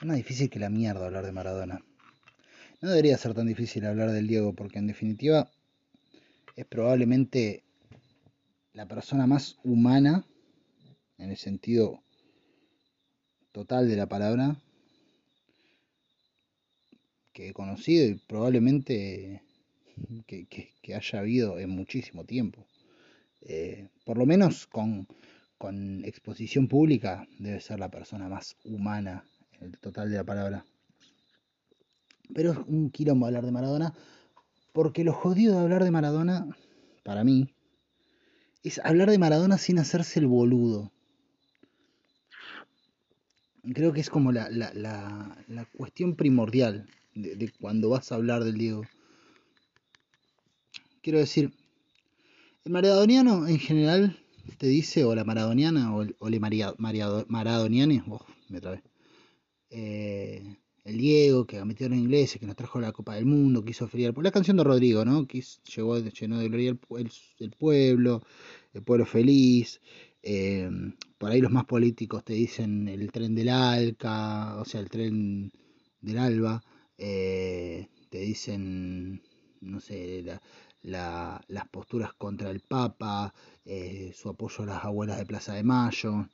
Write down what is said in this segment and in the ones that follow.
Es más difícil que la mierda hablar de Maradona. No debería ser tan difícil hablar del Diego, porque en definitiva es probablemente la persona más humana, en el sentido total de la palabra, que he conocido y probablemente que, haya habido en muchísimo tiempo. Eh, por lo menos con, con exposición pública debe ser la persona más humana en el total de la palabra. Pero es un quilombo hablar de Maradona, porque lo jodido de hablar de Maradona, para mí, es hablar de Maradona sin hacerse el boludo. Creo que es como la, cuestión primordial de, cuando vas a hablar del Diego. Quiero decir, el maradoniano en general te dice, o la maradoniana, o, o le maradoniane, oh, me. Eh, el Diego, que metieron en inglés, que nos trajo la Copa del Mundo, que hizo feriar. La canción de Rodrigo, ¿no? Que llegó, llenó de gloria el, pueblo, el pueblo feliz. Eh, por ahí los más políticos te dicen el tren del Alca, o sea, el tren del Alba. Eh, te dicen, no sé, las posturas contra el Papa, eh, su apoyo a las abuelas de Plaza de Mayo,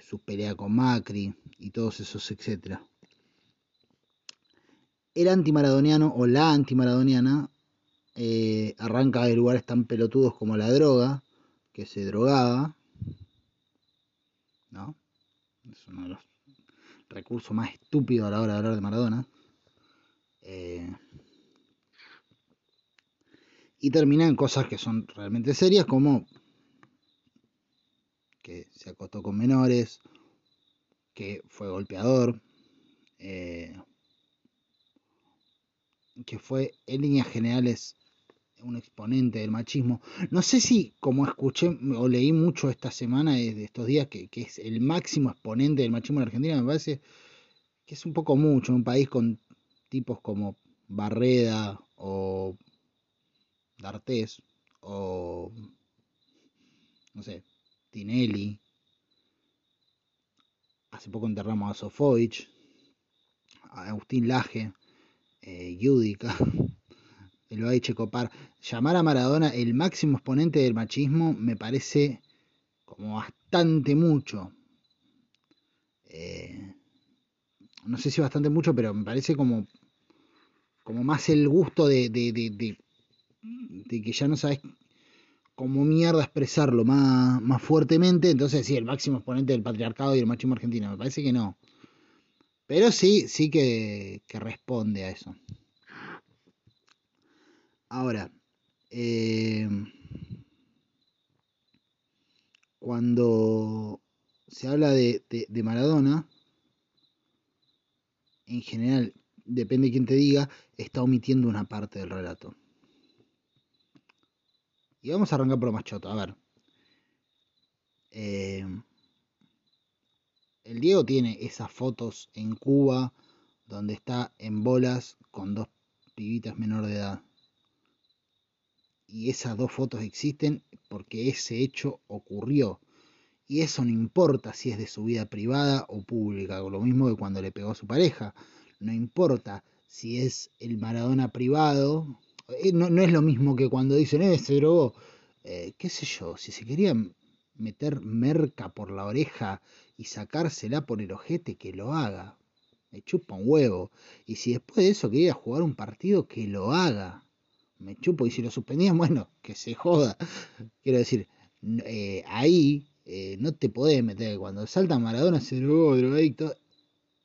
su pelea con Macri y todos esos, etcétera el antimaradoniano o la antimaradoniana eh, arranca de lugares tan pelotudos como la droga, que se drogaba, ¿no? Es uno de los recursos más estúpidos a la hora de hablar de Maradona. Eh, y termina en cosas que son realmente serias, como que se acostó con menores, que fue golpeador, eh, que fue en líneas generales un exponente del machismo. No sé si, como escuché o leí mucho esta semana, de estos días, que, es el máximo exponente del machismo en Argentina, me parece que es un poco mucho en un país con tipos como Barreda o D'Artés o, no sé, Tinelli. Hace poco enterramos a Sofovich, a Agustín Laje eh, Yudica, lo ha dicho copar. Llamar a Maradona el máximo exponente del machismo me parece como bastante mucho. Eh, no sé si bastante mucho, pero me parece como, como más el gusto de, de que ya no sabes cómo mierda expresarlo más, más fuertemente. Entonces, sí, el máximo exponente del patriarcado y el machismo argentino. Me parece que no. Pero sí, sí que, responde a eso. Ahora, eh, cuando se habla de, Maradona, en general, depende de quién te diga, está omitiendo una parte del relato. Y vamos a arrancar por lo más choto. A ver. Eh, el Diego tiene esas fotos en Cuba donde está en bolas con dos pibitas menor de edad. Y esas dos fotos existen porque ese hecho ocurrió. Y eso no importa si es de su vida privada o pública, lo mismo que cuando le pegó a su pareja. No importa si es el Maradona privado. Eh, no, es lo mismo que cuando dicen, eh, se drogó. Eh, qué sé yo, si se querían meter merca por la oreja y sacársela por el ojete, que lo haga. Me chupa un huevo. Y si después de eso quería jugar un partido, que lo haga. Me chupo. Y si lo suspendían, bueno, que se joda. Quiero decir, eh, ahí eh, no te podés meter. Cuando salta Maradona, se drogó, drogadicto.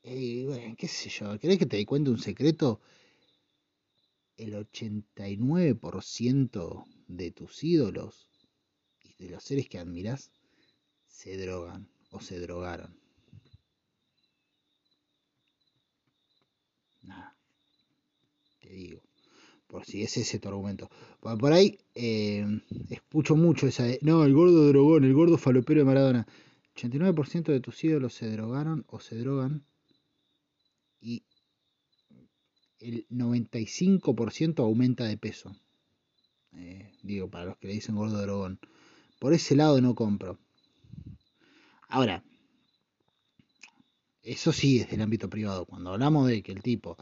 Eh, qué sé yo. ¿Querés que te dé cuenta un secreto? El 89% de tus ídolos y de los seres que admiras se drogan o se drogaron. Nada, te digo, por si es ese tu argumento. Por, ahí eh, escucho mucho esa no, el gordo drogón, el gordo falopero de Maradona. 89% de tus ídolos se drogaron o se drogan y el 95% aumenta de peso. Eh, digo, para los que le dicen gordo drogón. Por ese lado no compro. Ahora, eso sí es del ámbito privado. Cuando hablamos de que el tipo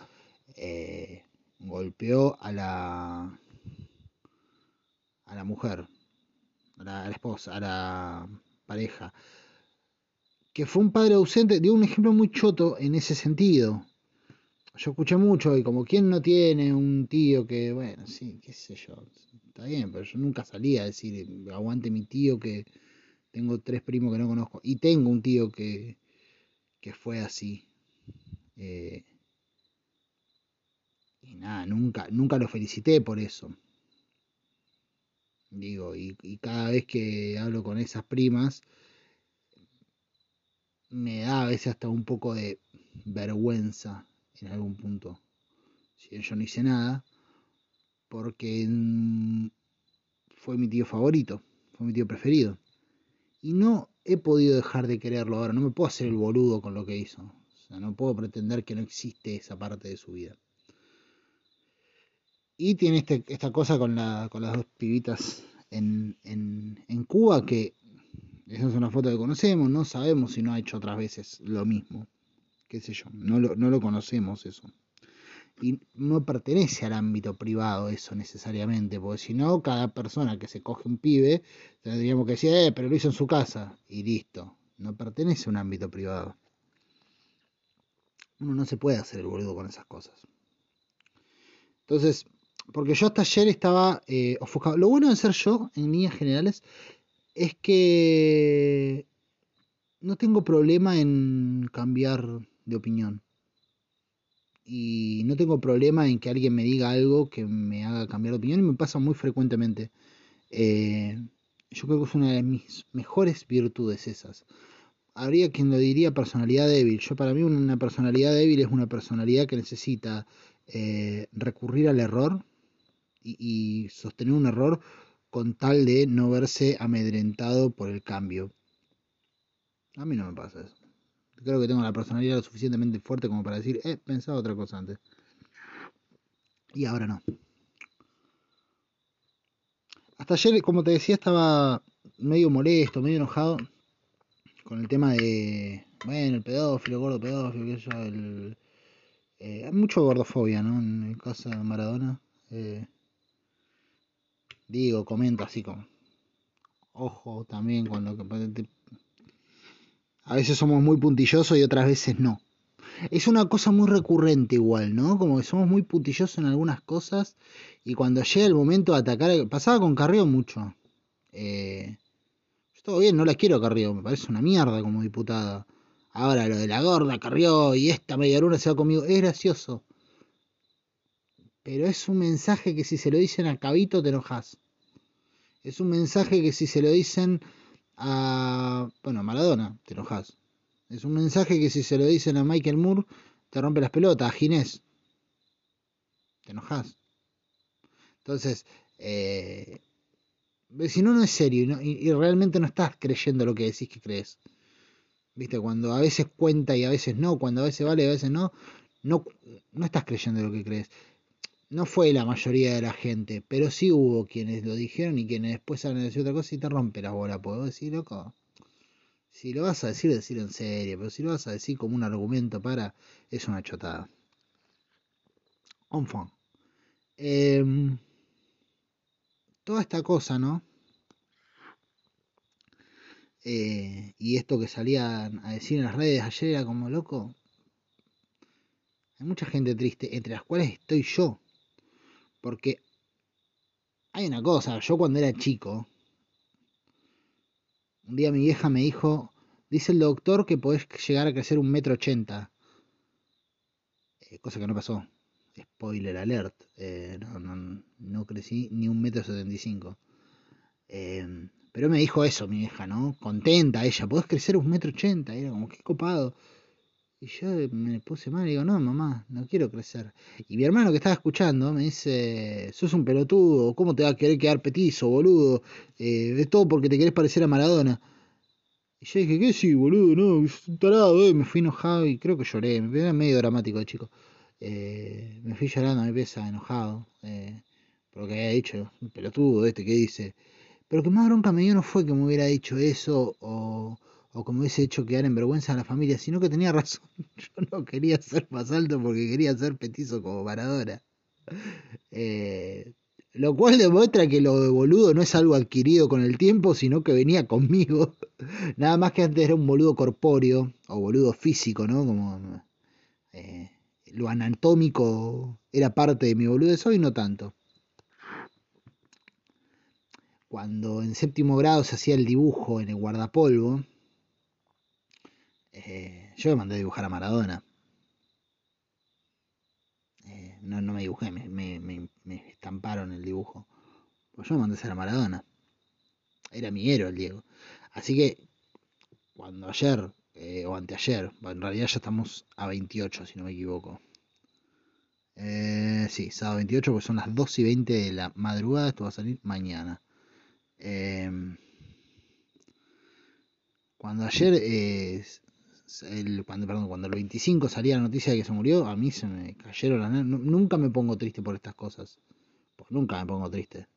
eh, golpeó a la a la mujer, a la, esposa, a la pareja, que fue un padre ausente, dio un ejemplo muy choto en ese sentido. Yo escuché mucho y como quien no tiene un tío que, bueno, sí, qué sé yo, está bien, pero yo nunca salía a decir, aguante mi tío que tengo tres primos que no conozco. Y tengo un tío que, que fue así. Eh, y nada, nunca, nunca lo felicité por eso. Digo, y, cada vez que hablo con esas primas, me da a veces hasta un poco de vergüenza en algún punto. Si yo no hice nada, porque fue mi tío favorito, fue mi tío preferido. Y no he podido dejar de quererlo ahora, no me puedo hacer el boludo con lo que hizo. O sea, no puedo pretender que no existe esa parte de su vida. Y tiene este, esta cosa con, la, con las dos pibitas en, en, Cuba, que esa es una foto que conocemos, no sabemos si no ha hecho otras veces lo mismo, qué sé yo, no lo, no lo conocemos eso. Y no pertenece al ámbito privado eso necesariamente, porque si no, cada persona que se coge un pibe, tendríamos que decir, eh, pero lo hizo en su casa, y listo, no pertenece a un ámbito privado. Uno no se puede hacer el boludo con esas cosas. Entonces, porque yo hasta ayer estaba eh, ofuscado. Lo bueno de ser yo, en líneas generales, es que no tengo problema en cambiar de opinión. Y no tengo problema en que alguien me diga algo que me haga cambiar de opinión y me pasa muy frecuentemente. Eh, yo creo que es una de mis mejores virtudes esas. Habría quien lo diría personalidad débil. Yo para mí una personalidad débil es una personalidad que necesita eh, recurrir al error y, sostener un error con tal de no verse amedrentado por el cambio. A mí no me pasa eso. Creo que tengo la personalidad lo suficientemente fuerte como para decir, eh, pensaba otra cosa antes. Y ahora no. Hasta ayer, como te decía, estaba medio molesto, medio enojado con el tema de, bueno, el pedófilo, gordo pedófilo, que yo, el... Eh, hay mucho gordofobia, ¿no? En el caso de Maradona. Eh, digo, comento así como, ojo también con lo. A veces somos muy puntillosos y otras veces no. Es una cosa muy recurrente igual, ¿no? Como que somos muy puntillosos en algunas cosas y cuando llega el momento de atacar, pasaba con Carrió mucho. Eh, todo bien, no la quiero Carrió, me parece una mierda como diputada. Ahora lo de la gorda Carrió y esta media luna se va conmigo, es gracioso. Pero es un mensaje que si se lo dicen a Cabito te enojas. Es un mensaje que si se lo dicen a, bueno, a Maradona, te enojas. Es un mensaje que si se lo dicen a Michael Moore, te rompe las pelotas, a Ginés. Te enojas. Entonces, eh, si no, no es serio y, realmente no estás creyendo lo que decís que crees. ¿Viste? Cuando a veces cuenta y a veces no, cuando a veces vale y a veces no, no, no estás creyendo lo que crees no fue la mayoría de la gente, pero sí hubo quienes lo dijeron y quienes después salen a decir otra cosa y te rompe la bola. Puedo decir, loco, si lo vas a decir, decirlo en serio, pero si lo vas a decir como un argumento para, es una chotada. Enfin. Em, toda esta cosa, ¿no? Eh, y esto que salían a decir en las redes ayer era como loco. Hay mucha gente triste, entre las cuales estoy yo. Porque hay una cosa, yo cuando era chico, un día mi vieja me dijo, dice el doctor que podés llegar a crecer un metro ochenta. Eh, cosa que no pasó. Spoiler alert. Eh, no, crecí ni un metro setenta y cinco. Eh, pero me dijo eso mi vieja, ¿no? Contenta ella, podés crecer un metro ochenta. Era como que copado. Y yo me puse mal y digo, no, mamá, no quiero crecer. Y mi hermano que estaba escuchando me dice, sos un pelotudo, ¿cómo te va a querer quedar petizo, boludo? Eh, es todo porque te querés parecer a Maradona. Y yo dije, ¿qué sí, boludo? No, es un tarado, eh. Me fui enojado y creo que lloré. Me era medio dramático chico. Eh, me fui llorando a mi pieza, enojado. Eh, por lo que había dicho, un pelotudo este que dice. Pero que más bronca me dio no fue que me hubiera dicho eso o o me hubiese hecho quedar en vergüenza a la familia, sino que tenía razón. Yo no quería ser más alto porque quería ser petizo como Maradona. Eh, lo cual demuestra que lo de boludo no es algo adquirido con el tiempo, sino que venía conmigo. Nada más que antes era un boludo corpóreo o boludo físico, ¿no? Como eh, lo anatómico era parte de mi boludez, hoy no tanto. Cuando en séptimo grado se hacía el dibujo en el guardapolvo, eh, yo me mandé a dibujar a Maradona. Eh, no, no me dibujé, me, me, me, estamparon el dibujo. Pues yo me mandé a hacer a Maradona. Era mi héroe el Diego. Así que cuando ayer, eh, o anteayer, en realidad ya estamos a 28 si no me equivoco. Eh, sí, sábado 28, porque son las 2 y 20 de la madrugada, esto va a salir mañana. Cuando ayer, el, cuando, perdón, cuando el 25 salía la noticia de que se murió, a mí se me cayeron las... Nunca me pongo triste por estas cosas. Pues nunca me pongo triste.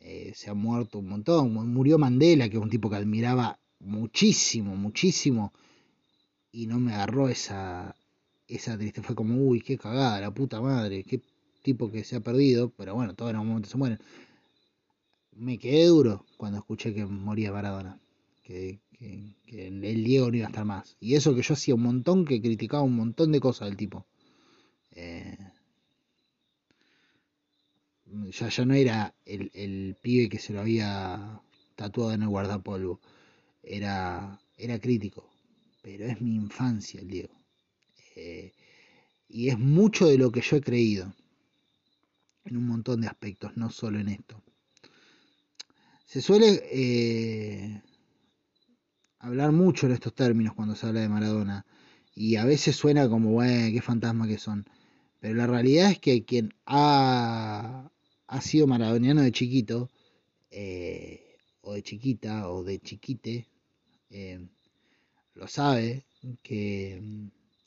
Eh, se ha muerto un montón. Murió Mandela, que es un tipo que admiraba muchísimo, muchísimo. Y no me agarró esa, esa triste. Fue como, uy, qué cagada, la puta madre, qué tipo que se ha perdido. Pero bueno, todos en algún momento se mueren. Me quedé duro cuando escuché que moría Maradona. Que, que, el Diego no iba a estar más. Y eso que yo hacía un montón, que criticaba un montón de cosas del tipo. Eh, ya, ya no era el, el, pibe que se lo había tatuado en el guardapolvo. Era, era crítico. Pero es mi infancia el Diego. Eh, y es mucho de lo que yo he creído. En un montón de aspectos, no solo en esto. Se suele eh, hablar mucho en estos términos cuando se habla de Maradona. Y a veces suena como, bueno, qué fantasma que son. Pero la realidad es que quien ha, ha sido maradoniano de chiquito, eh, o de chiquita, o de chiquite, eh, lo sabe, que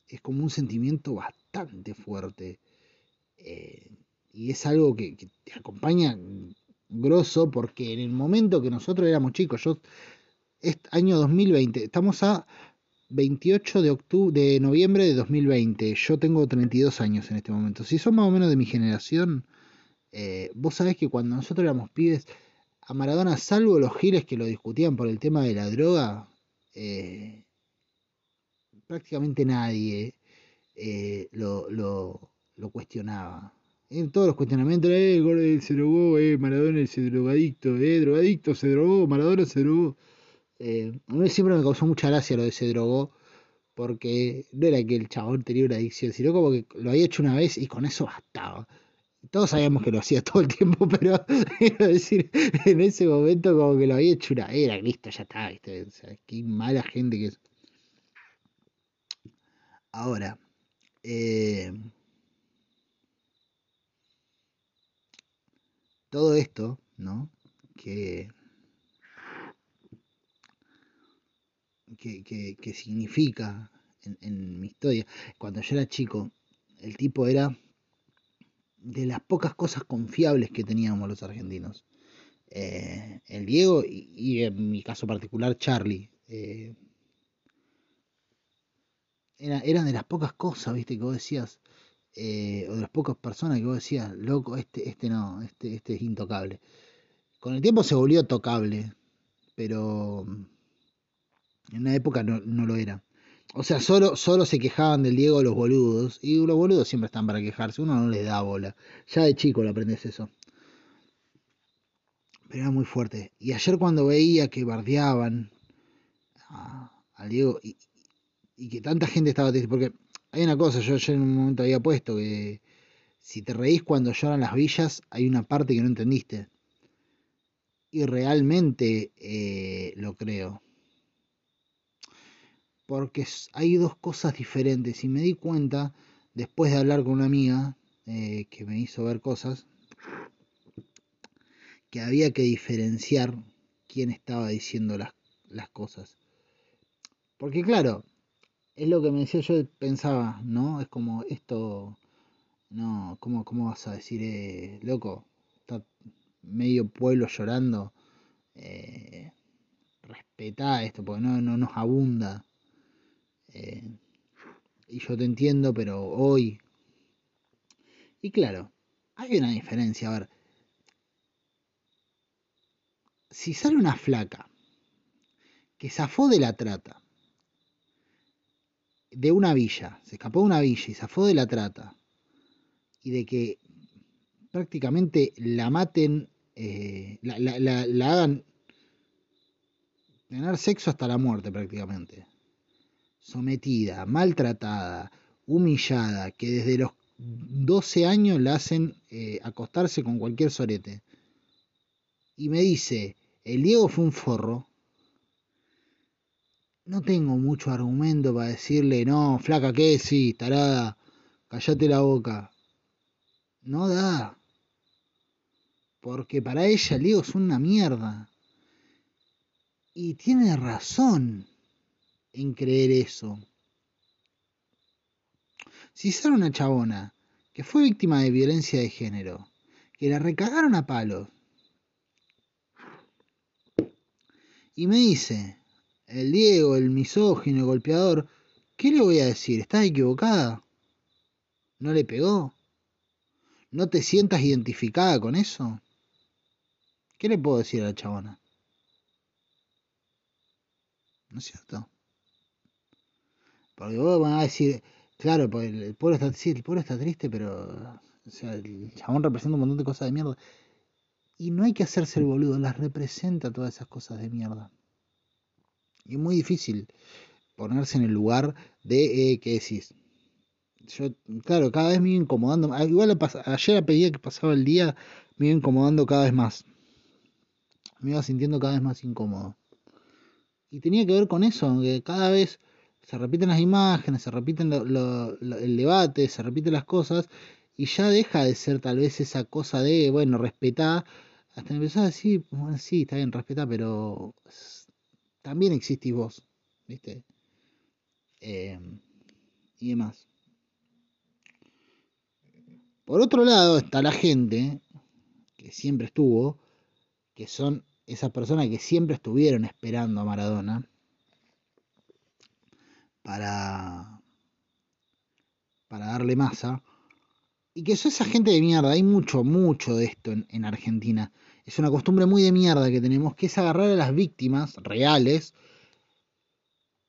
es como un sentimiento bastante fuerte. Eh, y es algo que, que, te acompaña grosso porque en el momento que nosotros éramos chicos, yo, este año 2020, estamos a 28 de, octubre, de noviembre de 2020, yo tengo 32 años en este momento. Si son más o menos de mi generación, eh, vos sabés que cuando nosotros éramos pibes, a Maradona, salvo los giles que lo discutían por el tema de la droga, eh, prácticamente nadie eh, lo, lo, lo, cuestionaba. En todos los cuestionamientos, eh, se drogó, eh, Maradona es drogadicto, eh, drogadicto se drogó, Maradona se drogó. Eh, a mí siempre me causó mucha gracia lo de se drogó, porque no era que el chabón tenía una adicción, sino como que lo había hecho una vez y con eso bastaba. Todos sabíamos que lo hacía todo el tiempo, pero quiero decir, en ese momento como que lo había hecho una era, listo, ya está, ¿viste? Qué mala gente que es. Ahora, eh, todo esto, ¿no? Que, que, que, que significa en, en, mi historia. Cuando yo era chico, el tipo era de las pocas cosas confiables que teníamos los argentinos. Eh, el Diego y, en mi caso particular Charlie. Eh, era, eran de las pocas cosas, viste, que vos decías, eh, o de las pocas personas que vos decías, loco, este, este no, este, este es intocable. Con el tiempo se volvió tocable, pero en una época no, no lo era. O sea, solo, solo se quejaban del Diego los boludos, y los boludos siempre están para quejarse, uno no les da bola. Ya de chico lo aprendes eso. Pero era muy fuerte. Y ayer cuando veía que bardeaban al Diego, y, y que tanta gente estaba triste, porque hay una cosa, yo, yo en un momento había puesto que si te reís cuando lloran las villas, hay una parte que no entendiste. Y realmente eh, lo creo. Porque hay dos cosas diferentes. Y me di cuenta, después de hablar con una amiga eh, que me hizo ver cosas, que había que diferenciar quién estaba diciendo las, las cosas. Porque claro, es lo que me decía, yo pensaba, ¿no? Es como esto, no, ¿cómo, cómo vas a decir, eh, loco? Está medio pueblo llorando. Eh, respetá esto, porque no, no nos abunda. Eh, y yo te entiendo, pero hoy... Y claro, hay una diferencia. A ver, si sale una flaca que zafó de la trata, de una villa, se escapó de una villa y zafó de la trata, y de que prácticamente la maten, eh, la, la, hagan tener sexo hasta la muerte prácticamente, sometida, maltratada, humillada, que desde los 12 años la hacen eh, acostarse con cualquier sorete. Y me dice, el Diego fue un forro. No tengo mucho argumento para decirle, no, flaca, ¿qué? Sí, tarada, callate la boca. No da. Porque para ella el Diego es una mierda. Y tiene razón en creer eso. Si sale una chabona que fue víctima de violencia de género, que la recagaron a palos, y me dice, el Diego, el misógino, el golpeador, ¿qué le voy a decir? ¿Estás equivocada? ¿No le pegó? ¿No te sientas identificada con eso? ¿Qué le puedo decir a la chabona? ¿No es cierto? Porque vos vas a decir, claro, pues el pueblo está, sí, el pueblo está triste, pero o sea, el chabón representa un montón de cosas de mierda. Y no hay que hacerse el boludo, las representa todas esas cosas de mierda. Y es muy difícil ponerse en el lugar de eh, qué decís. Yo, claro, cada vez me iba incomodando. Ah, igual ayer a pedía que pasaba el día, me iba incomodando cada vez más. Me iba sintiendo cada vez más incómodo. Y tenía que ver con eso, que cada vez se repiten las imágenes, se repiten el debate, se repiten las cosas, y ya deja de ser tal vez esa cosa de, bueno, respetar hasta empezar a decir, bueno, sí, está bien, respeta, pero también existís vos, ¿viste? Em, y demás. Por otro lado está la gente que siempre estuvo, que son esas personas que siempre estuvieron esperando a Maradona para, para darle masa. Y que son esa gente de mierda. Hay mucho, mucho de esto en Argentina es una costumbre muy de mierda que tenemos, que es agarrar a las víctimas reales,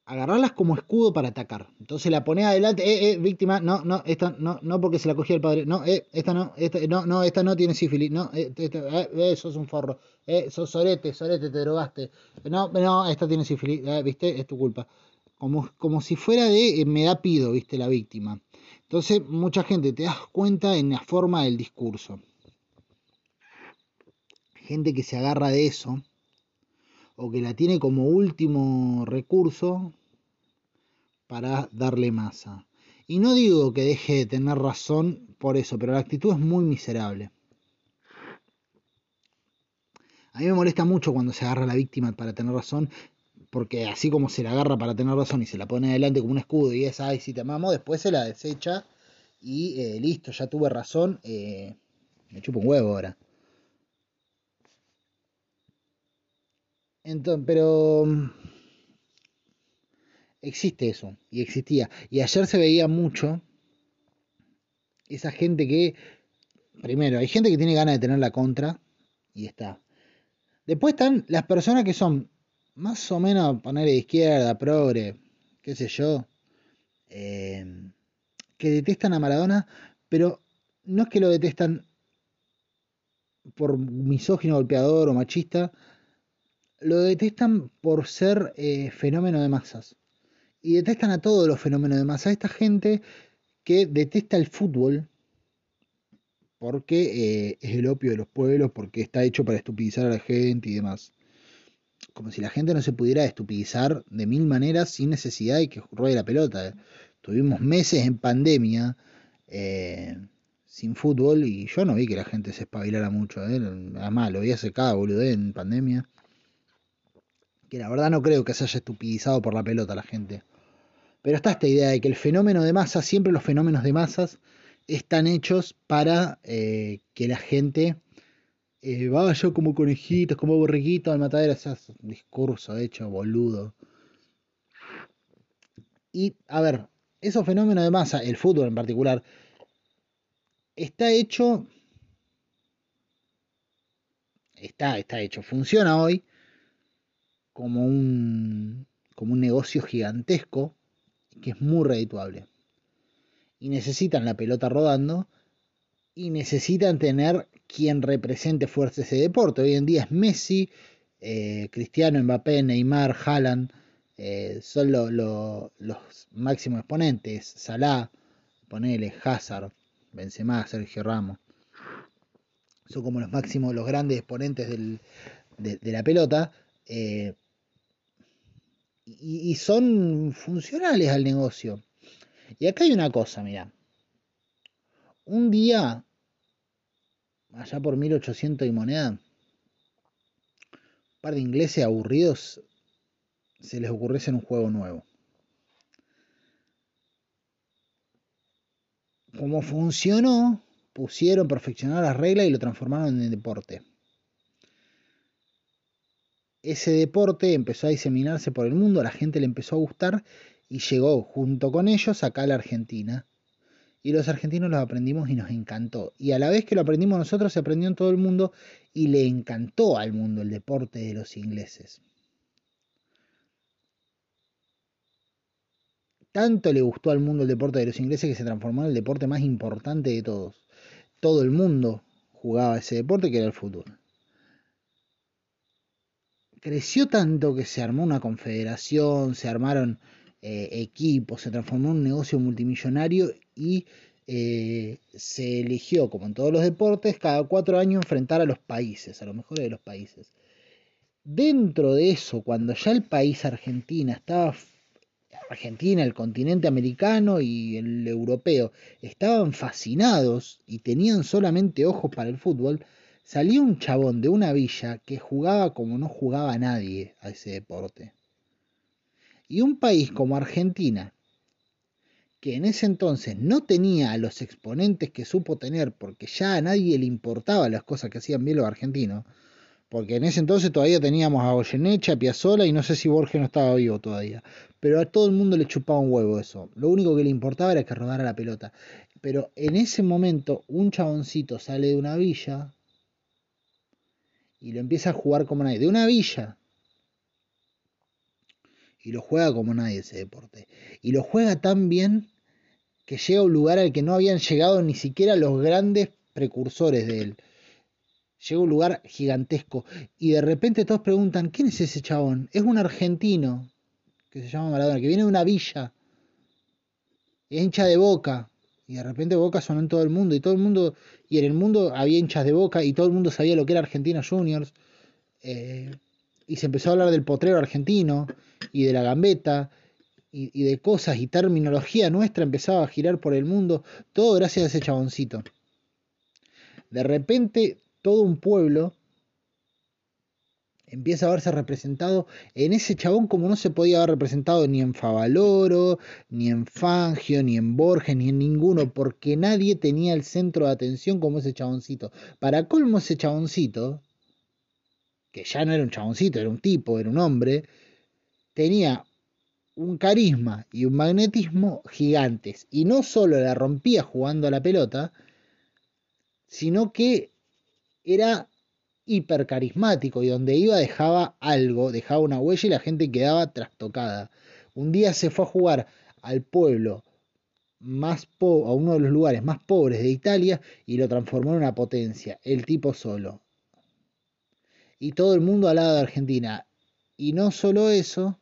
agarrarlas como escudo para atacar. Entonces la pone adelante, eh, eh, víctima, no, no, esta no, no porque se la cogió el padre, no, eh, esta no, esta no, no, esta no tiene sífilis, no, eh, eh, sos un forro, eh, sos sorete, sorete, te drogaste, no, no, esta tiene sífilis, viste, es tu culpa. Como, como si fuera de me da pido, viste, la víctima. Entonces, mucha gente te das cuenta en la forma del discurso gente que se agarra de eso o que la tiene como último recurso para darle masa. Y no digo que deje de tener razón por eso, pero la actitud es muy miserable. A mí me molesta mucho cuando se agarra a la víctima para tener razón, porque así como se la agarra para tener razón y se la pone adelante como un escudo y es, ay, si te amamos, después se la desecha y eh, listo, ya tuve razón, eh, me chupo un huevo ahora. Entonces, pero mm, existe eso, y existía. Y ayer se veía mucho esa gente que, primero, hay gente que tiene ganas de tener la contra, y está. Después están las personas que son más o menos poner izquierda, progre, qué sé yo, eh, que detestan a Maradona, pero no es que lo detestan por misógino, golpeador o machista, lo detestan por ser eh, fenómeno de masas. Y detestan a todos los fenómenos de masas. Esta gente que detesta el fútbol porque eh, es el opio de los pueblos, porque está hecho para estupidizar a la gente y demás. Como si la gente no se pudiera estupidizar de mil maneras sin necesidad de que ruede la pelota. Tuvimos meses en pandemia eh, sin fútbol y yo no vi que la gente se espabilara mucho. Además, lo vi hace cada boludo en pandemia que la verdad no creo que se haya estupidizado por la pelota la gente. Pero está esta idea de que el fenómeno de masas, siempre los fenómenos de masas, están hechos para eh, que la gente eh, vaya como conejitos, como borreguitos al matadero, ese discurso hecho boludo. Y, a ver, esos fenómenos de masa, el fútbol en particular, está hecho. Está, está hecho. Funciona hoy como un, como un negocio gigantesco que es muy redituable. Y necesitan la pelota rodando y necesitan tener quien represente fuerte ese deporte. Hoy en día es Messi, eh, Cristiano, Mbappé, Neymar, Haaland, eh, son los máximos exponentes. Salah, ponele, Hazard, Benzema, Sergio Ramos. Son como los máximos, los grandes exponentes de, la pelota. Eh, y, y, son funcionales al negocio. Y acá hay una cosa, mira. Un día allá por 1800 y moneda, un par de ingleses aburridos se les ocurrió hacer un juego nuevo. Como funcionó, pusieron, perfeccionaron las reglas y lo transformaron en deporte. Ese deporte empezó a diseminarse por el mundo, a la gente le empezó a gustar y llegó junto con ellos acá a la Argentina y los argentinos lo aprendimos y nos encantó. Y a la vez que lo aprendimos nosotros, se aprendió en todo el mundo y le encantó al mundo el deporte de los ingleses. Tanto le gustó al mundo el deporte de los ingleses que se transformó en el deporte más importante de todos. Todo el mundo jugaba ese deporte que era el fútbol. Creció tanto que se armó una confederación, se armaron eh, se transformó en un negocio multimillonario y eh, se eligió, como en todos los deportes, cada cuatro años enfrentar a los países, a los mejores de los países. Dentro de eso, cuando ya el país Argentina estaba, Argentina, el continente americano y el europeo, estaban fascinados y tenían solamente ojos para el fútbol, salió un chabón de una villa que jugaba como no jugaba nadie a ese deporte. Y un país como Argentina, que en ese entonces no tenía a los exponentes que supo tener, porque ya a nadie le importaba las cosas que hacían bien los argentinos, porque en ese entonces todavía teníamos a Goyeneche, a Piazzola y no sé si Borges no estaba vivo todavía, pero a todo el mundo le chupaba un huevo eso, lo único que le importaba era que rodara la pelota, pero en ese momento un chaboncito sale de una villa y lo empieza a jugar como nadie, de una villa, y lo juega como nadie ese deporte. Y lo juega tan bien que llega a un lugar al que no habían llegado ni siquiera los grandes precursores de él. Llega a un lugar gigantesco y de repente todos preguntan, ¿quién es ese chabón? Es un argentino que se llama Maradona, que viene de una villa. es hincha de boca. Y de repente Boca sonó en todo el mundo. Y todo el mundo, y en el mundo había hinchas de Boca y todo el mundo sabía lo que era Argentina Juniors. Eh, y se empezó a hablar del potrero argentino y de la gambeta y, de cosas y terminología nuestra empezaba a girar por el mundo, todo gracias a ese chaboncito. De repente todo un pueblo empieza a verse representado en ese chabón como no se podía haber representado ni en Favaloro, ni en Fangio, ni en Borges, ni en ninguno, porque nadie tenía el centro de atención como ese chaboncito. Para colmo ese chaboncito, que ya no era un chaboncito, era un tipo, era un hombre, tenía un carisma y un magnetismo gigantes. Y no solo la rompía jugando a la pelota, sino que era hiper carismático y donde iba dejaba algo, dejaba una huella y la gente quedaba trastocada. Un día se fue a jugar al pueblo más a uno de los lugares más pobres de Italia y lo transformó en una potencia, el tipo solo. Y todo el mundo al lado de Argentina. Y no solo eso,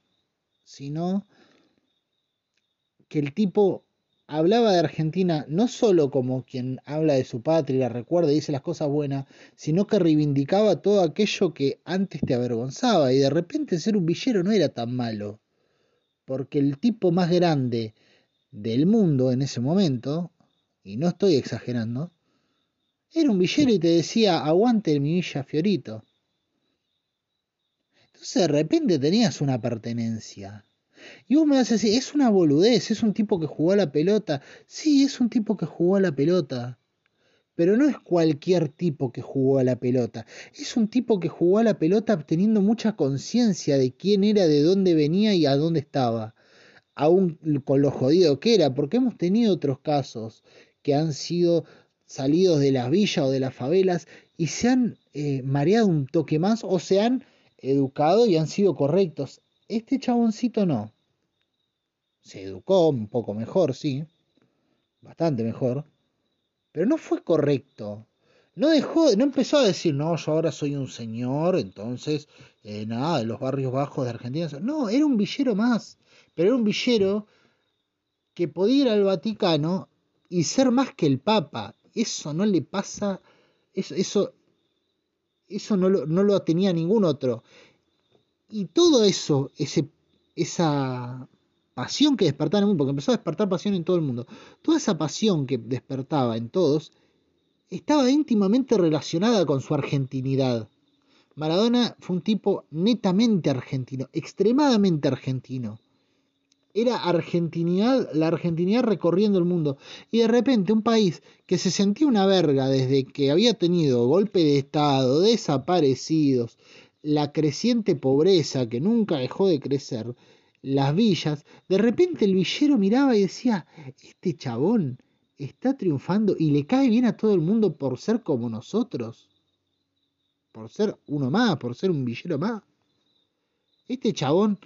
sino que el tipo hablaba de Argentina no solo como quien habla de su patria la recuerda y dice las cosas buenas, sino que reivindicaba todo aquello que antes te avergonzaba y de repente ser un villero no era tan malo, porque el tipo más grande del mundo en ese momento, y no estoy exagerando, era un villero y te decía, aguante mi villa Fiorito. Entonces de repente tenías una pertenencia. Y vos me vas a es una boludez, es un tipo que jugó a la pelota. Sí, es un tipo que jugó a la pelota. pero no es cualquier tipo que jugó a la pelota. Es un tipo que jugó a la pelota teniendo mucha conciencia de quién era, de dónde venía y a dónde estaba. Aún con lo jodido que era, porque hemos tenido otros casos que han sido salidos de las villas o de las favelas y se han eh, mareado un toque más o se han educado y han sido correctos. Este chaboncito no. Se educó un poco mejor, sí. Bastante mejor pero no fue correcto. No dejó, no empezó a decir, no, yo ahora soy un señor, entonces, eh, nada, de los barrios bajos de Argentina. No, era un villero más, pero era un villero que podía ir al Vaticano y ser más que el Papa. Eso no le pasa, eso, eso, eso no, lo, no lo tenía ningún otro. Y todo eso, ese, esa pasión que despertaba en el mundo, porque empezó a despertar pasión en todo el mundo, toda esa pasión que despertaba en todos estaba íntimamente relacionada con su argentinidad. Maradona fue un tipo netamente argentino, extremadamente argentino. Era argentinidad, la argentinidad recorriendo el mundo. Y de repente un país que se sentía una verga desde que había tenido golpe de Estado, desaparecidos, la creciente pobreza que nunca dejó de crecer, las villas, de repente el villero miraba y decía, este chabón está triunfando y le cae bien a todo el mundo por ser como nosotros, por ser uno más, por ser un villero más. Este chabón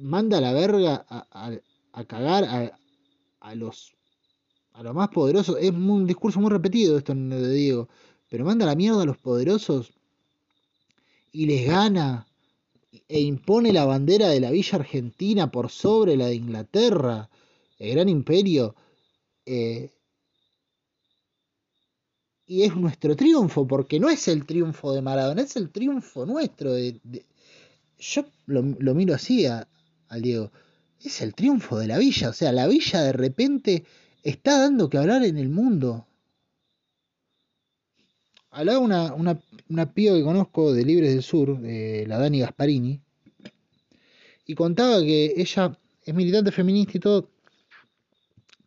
manda a la verga a, cagar a, a, los a los más poderosos. Es un discurso muy repetido esto, no le digo. Pero manda la mierda a los poderosos y les gana e impone la bandera de la Villa Argentina por sobre la de Inglaterra, el gran imperio. Eh, y es nuestro triunfo, porque no es el triunfo de Maradona, es el triunfo nuestro. De, Yo lo, miro así al Diego. Es el triunfo de la villa, o sea, la villa de repente está dando que hablar en el mundo. Hablaba una, una, una piba que conozco de Libres del Sur, la Dani Gasparini, y contaba que ella es militante feminista y todo,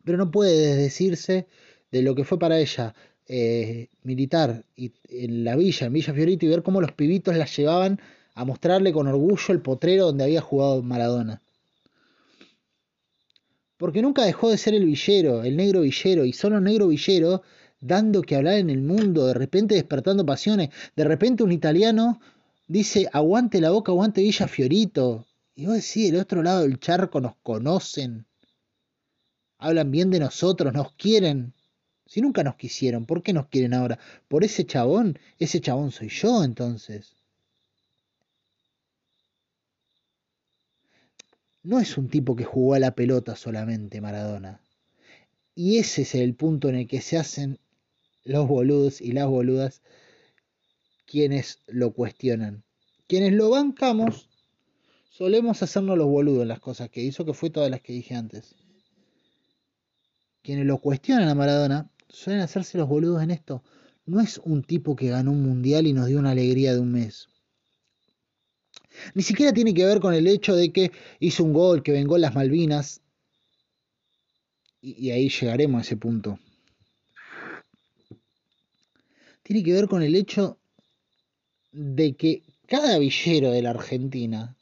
pero no puede decirse de lo que fue para ella eh, militar y, en la villa, en Villa Fiorito, y ver cómo los pibitos la llevaban a mostrarle con orgullo el potrero donde había jugado Maradona. Porque nunca dejó de ser el villero, el negro villero, y solo negro villero dando que hablar en el mundo, de repente despertando pasiones, de repente un italiano dice aguante la boca, aguante Villa Fiorito. Y vos decís, del otro lado del charco nos conocen, hablan bien de nosotros, nos quieren. Si nunca nos quisieron, ¿por qué nos quieren ahora? ¿Por ese chabón? Ese chabón soy yo entonces. No es un tipo que jugó a la pelota solamente, Maradona. Y ese es el punto en el que se hacen los boludos y las boludas quienes lo cuestionan. Quienes lo bancamos solemos hacernos los boludos en las cosas que hizo, que fue todas las que dije antes. Quienes lo cuestionan a Maradona suelen hacerse los boludos en esto. No es un tipo que ganó un mundial y nos dio una alegría de un mes. Ni siquiera tiene que ver con el hecho de que hizo un gol que vengó las Malvinas. Y, y ahí llegaremos a ese punto tiene que ver con el hecho de que cada villero de la Argentina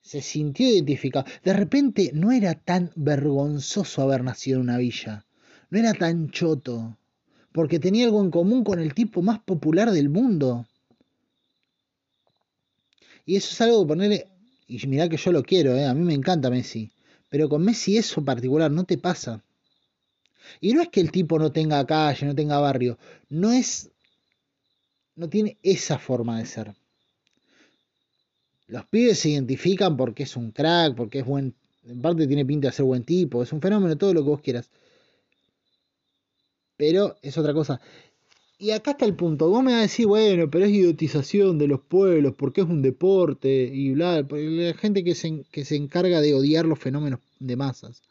se sintió identificado. De repente no era tan vergonzoso haber nacido en una villa, no era tan choto, porque tenía algo en común con el tipo más popular del mundo. Y eso es algo que ponerle, y mirá que yo lo quiero, ¿eh? a mí me encanta Messi, pero con Messi eso en particular no te pasa. Y no es que el tipo no tenga calle, no tenga barrio, no es, no tiene esa forma de ser. Los pibes se identifican porque es un crack, porque es buen, en parte tiene pinta de ser buen tipo, es un fenómeno, todo lo que vos quieras. Pero es otra cosa. Y acá está el punto. Vos me vas a decir, bueno, pero es idiotización de los pueblos, porque es un deporte y bla. La gente que se, que se encarga de odiar los fenómenos de masas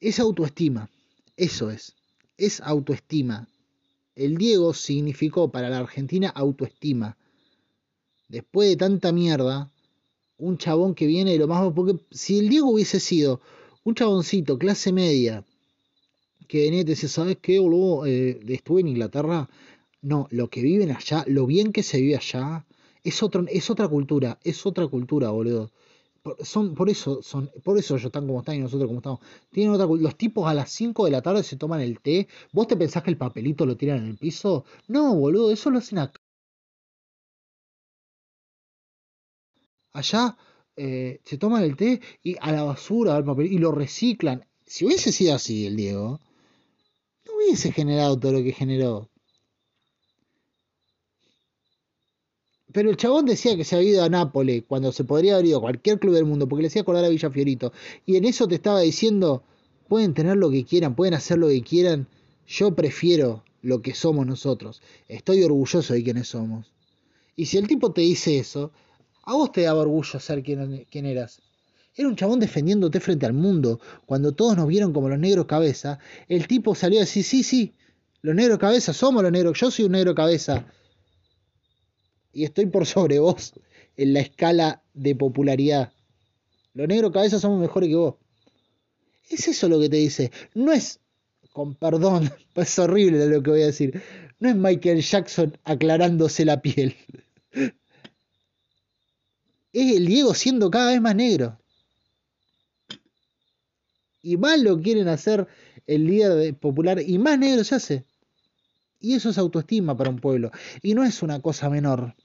es autoestima. Eso es. Es autoestima. El Diego significó para la Argentina autoestima. Después de tanta mierda, un chabón que viene de lo más... Porque si el Diego hubiese sido un chaboncito, clase media, que venía y te decía, ¿sabes qué, boludo? Eh, estuve en Inglaterra. No, lo que viven allá, lo bien que se vive allá, es, otro, es otra cultura, es otra cultura, boludo. Por, son, por eso, son, por eso ellos están como están y nosotros como estamos. Tienen otra, los tipos a las 5 de la tarde se toman el té. ¿Vos te pensás que el papelito lo tiran en el piso? No, boludo, eso lo hacen acá. Allá eh, se toman el té y a la basura al papel y lo reciclan. Si hubiese sido así el Diego, hubiese generado todo lo que generó. Pero el chabón decía que se había ido a Nápoles cuando se podría haber ido a cualquier club del mundo porque le hacía acordar a Villa Fiorito. Y en eso te estaba diciendo, pueden tener lo que quieran, pueden hacer lo que quieran. Yo prefiero lo que somos nosotros. Estoy orgulloso de quienes somos. Y si el tipo te dice eso, a vos te daba orgullo ser quien, quien eras. Era un chabón defendiéndote frente al mundo. Cuando todos nos vieron como los negros cabeza, el tipo salió a decir, sí, sí, los negros cabeza, somos los negros, yo soy un negro cabeza. Y estoy por sobre vos en la escala de popularidad. Los negros cabeza somos mejores que vos. Es eso lo que te dice. No es, con perdón, es horrible lo que voy a decir. No es Michael Jackson aclarándose la piel es el Diego siendo cada vez más negro. Y más lo quieren hacer el líder popular y más negro se hace. Y eso es autoestima para un pueblo. Y no es una cosa menor.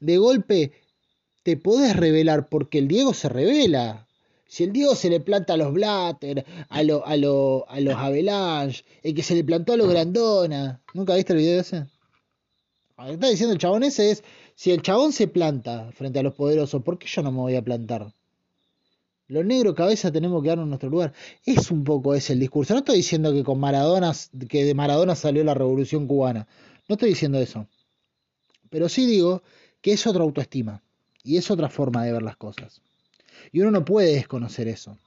De golpe te podés revelar porque el Diego se revela. Si el Diego se le planta a los Blatter, a, a, a los Avalanche, el que se le plantó a los Grandona. ¿Nunca viste el video ese? Lo que está diciendo el chabón ese es si el chabón se planta frente a los poderosos, ¿por qué yo no me voy a plantar? Los negros cabeza tenemos que darnos nuestro lugar. Es un poco ese el discurso. No estoy diciendo que con Maradona, que de Maradona salió la revolución cubana. No estoy diciendo eso. Pero sí digo que es otra autoestima. Y es otra forma de ver las cosas. Y uno no puede desconocer eso.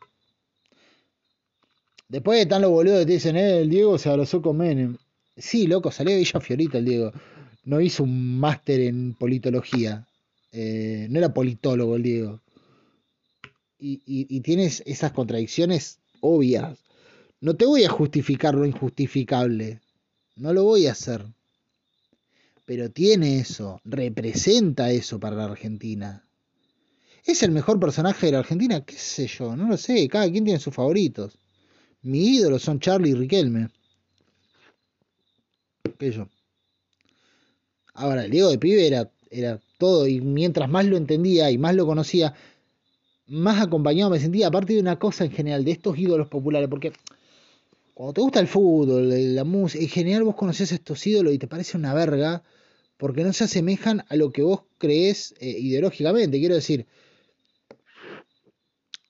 Después están los boludos que te dicen, eh, el Diego se abrazó con Menem. Sí, loco, salió de Villa Fiorita el Diego no hizo un máster en politología. Eh, no era politólogo el Diego. Y, y, tienes esas contradicciones obvias. No te voy a justificar lo injustificable. No lo voy a hacer. Pero tiene eso, representa eso para la Argentina. ¿Es el mejor personaje de la Argentina? ¿Qué sé yo? No lo sé. Cada quien tiene sus favoritos. Mi ídolo son Charlie y Riquelme. ¿Qué yo? Ahora, el Diego de pibe era, era todo, y mientras más lo entendía y más lo conocía, más acompañado me sentía, aparte de una cosa en general, de estos ídolos populares, porque cuando te gusta el fútbol, la música, en general vos conoces a estos ídolos y te parece una verga, porque no se asemejan a lo que vos crees eh, ideológicamente. Quiero decir,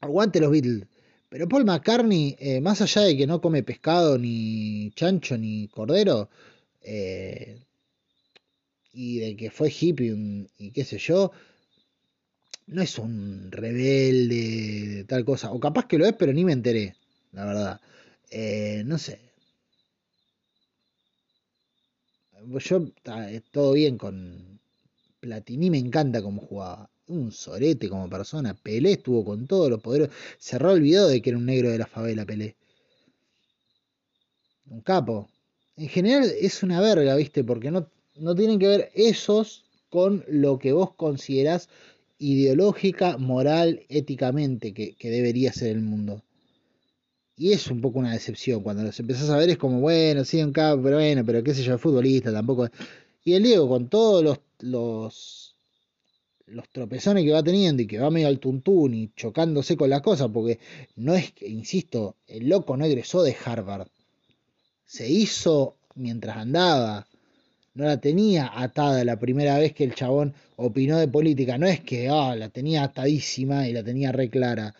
aguante los Beatles. Pero Paul McCartney, eh, más allá de que no come pescado, ni chancho, ni cordero, eh, y de que fue hippie y qué sé yo, no es un rebelde, tal cosa. O capaz que lo es, pero ni me enteré, la verdad. Eh, no sé. Yo, todo bien con Platini, me encanta cómo jugaba. Un sorete como persona. Pelé estuvo con todos los poderes. Cerró el video de que era un negro de la favela, Pelé. Un capo. En general es una verga, ¿viste? Porque no, no tienen que ver esos con lo que vos considerás ideológica, moral, éticamente que, debería ser el mundo. Y es un poco una decepción. Cuando los empezás a ver es como, bueno, sí, un capo, pero bueno, pero qué sé yo, futbolista tampoco. Y el Diego, con todos los, los, los tropezones que va teniendo y que va medio al tuntún y chocándose con las cosas, porque no es que, insisto, el loco no egresó de Harvard. Se hizo mientras andaba no la tenía atada la primera vez que el chabón opinó de política. No es que ah, la tenía atadísima y la tenía re clara.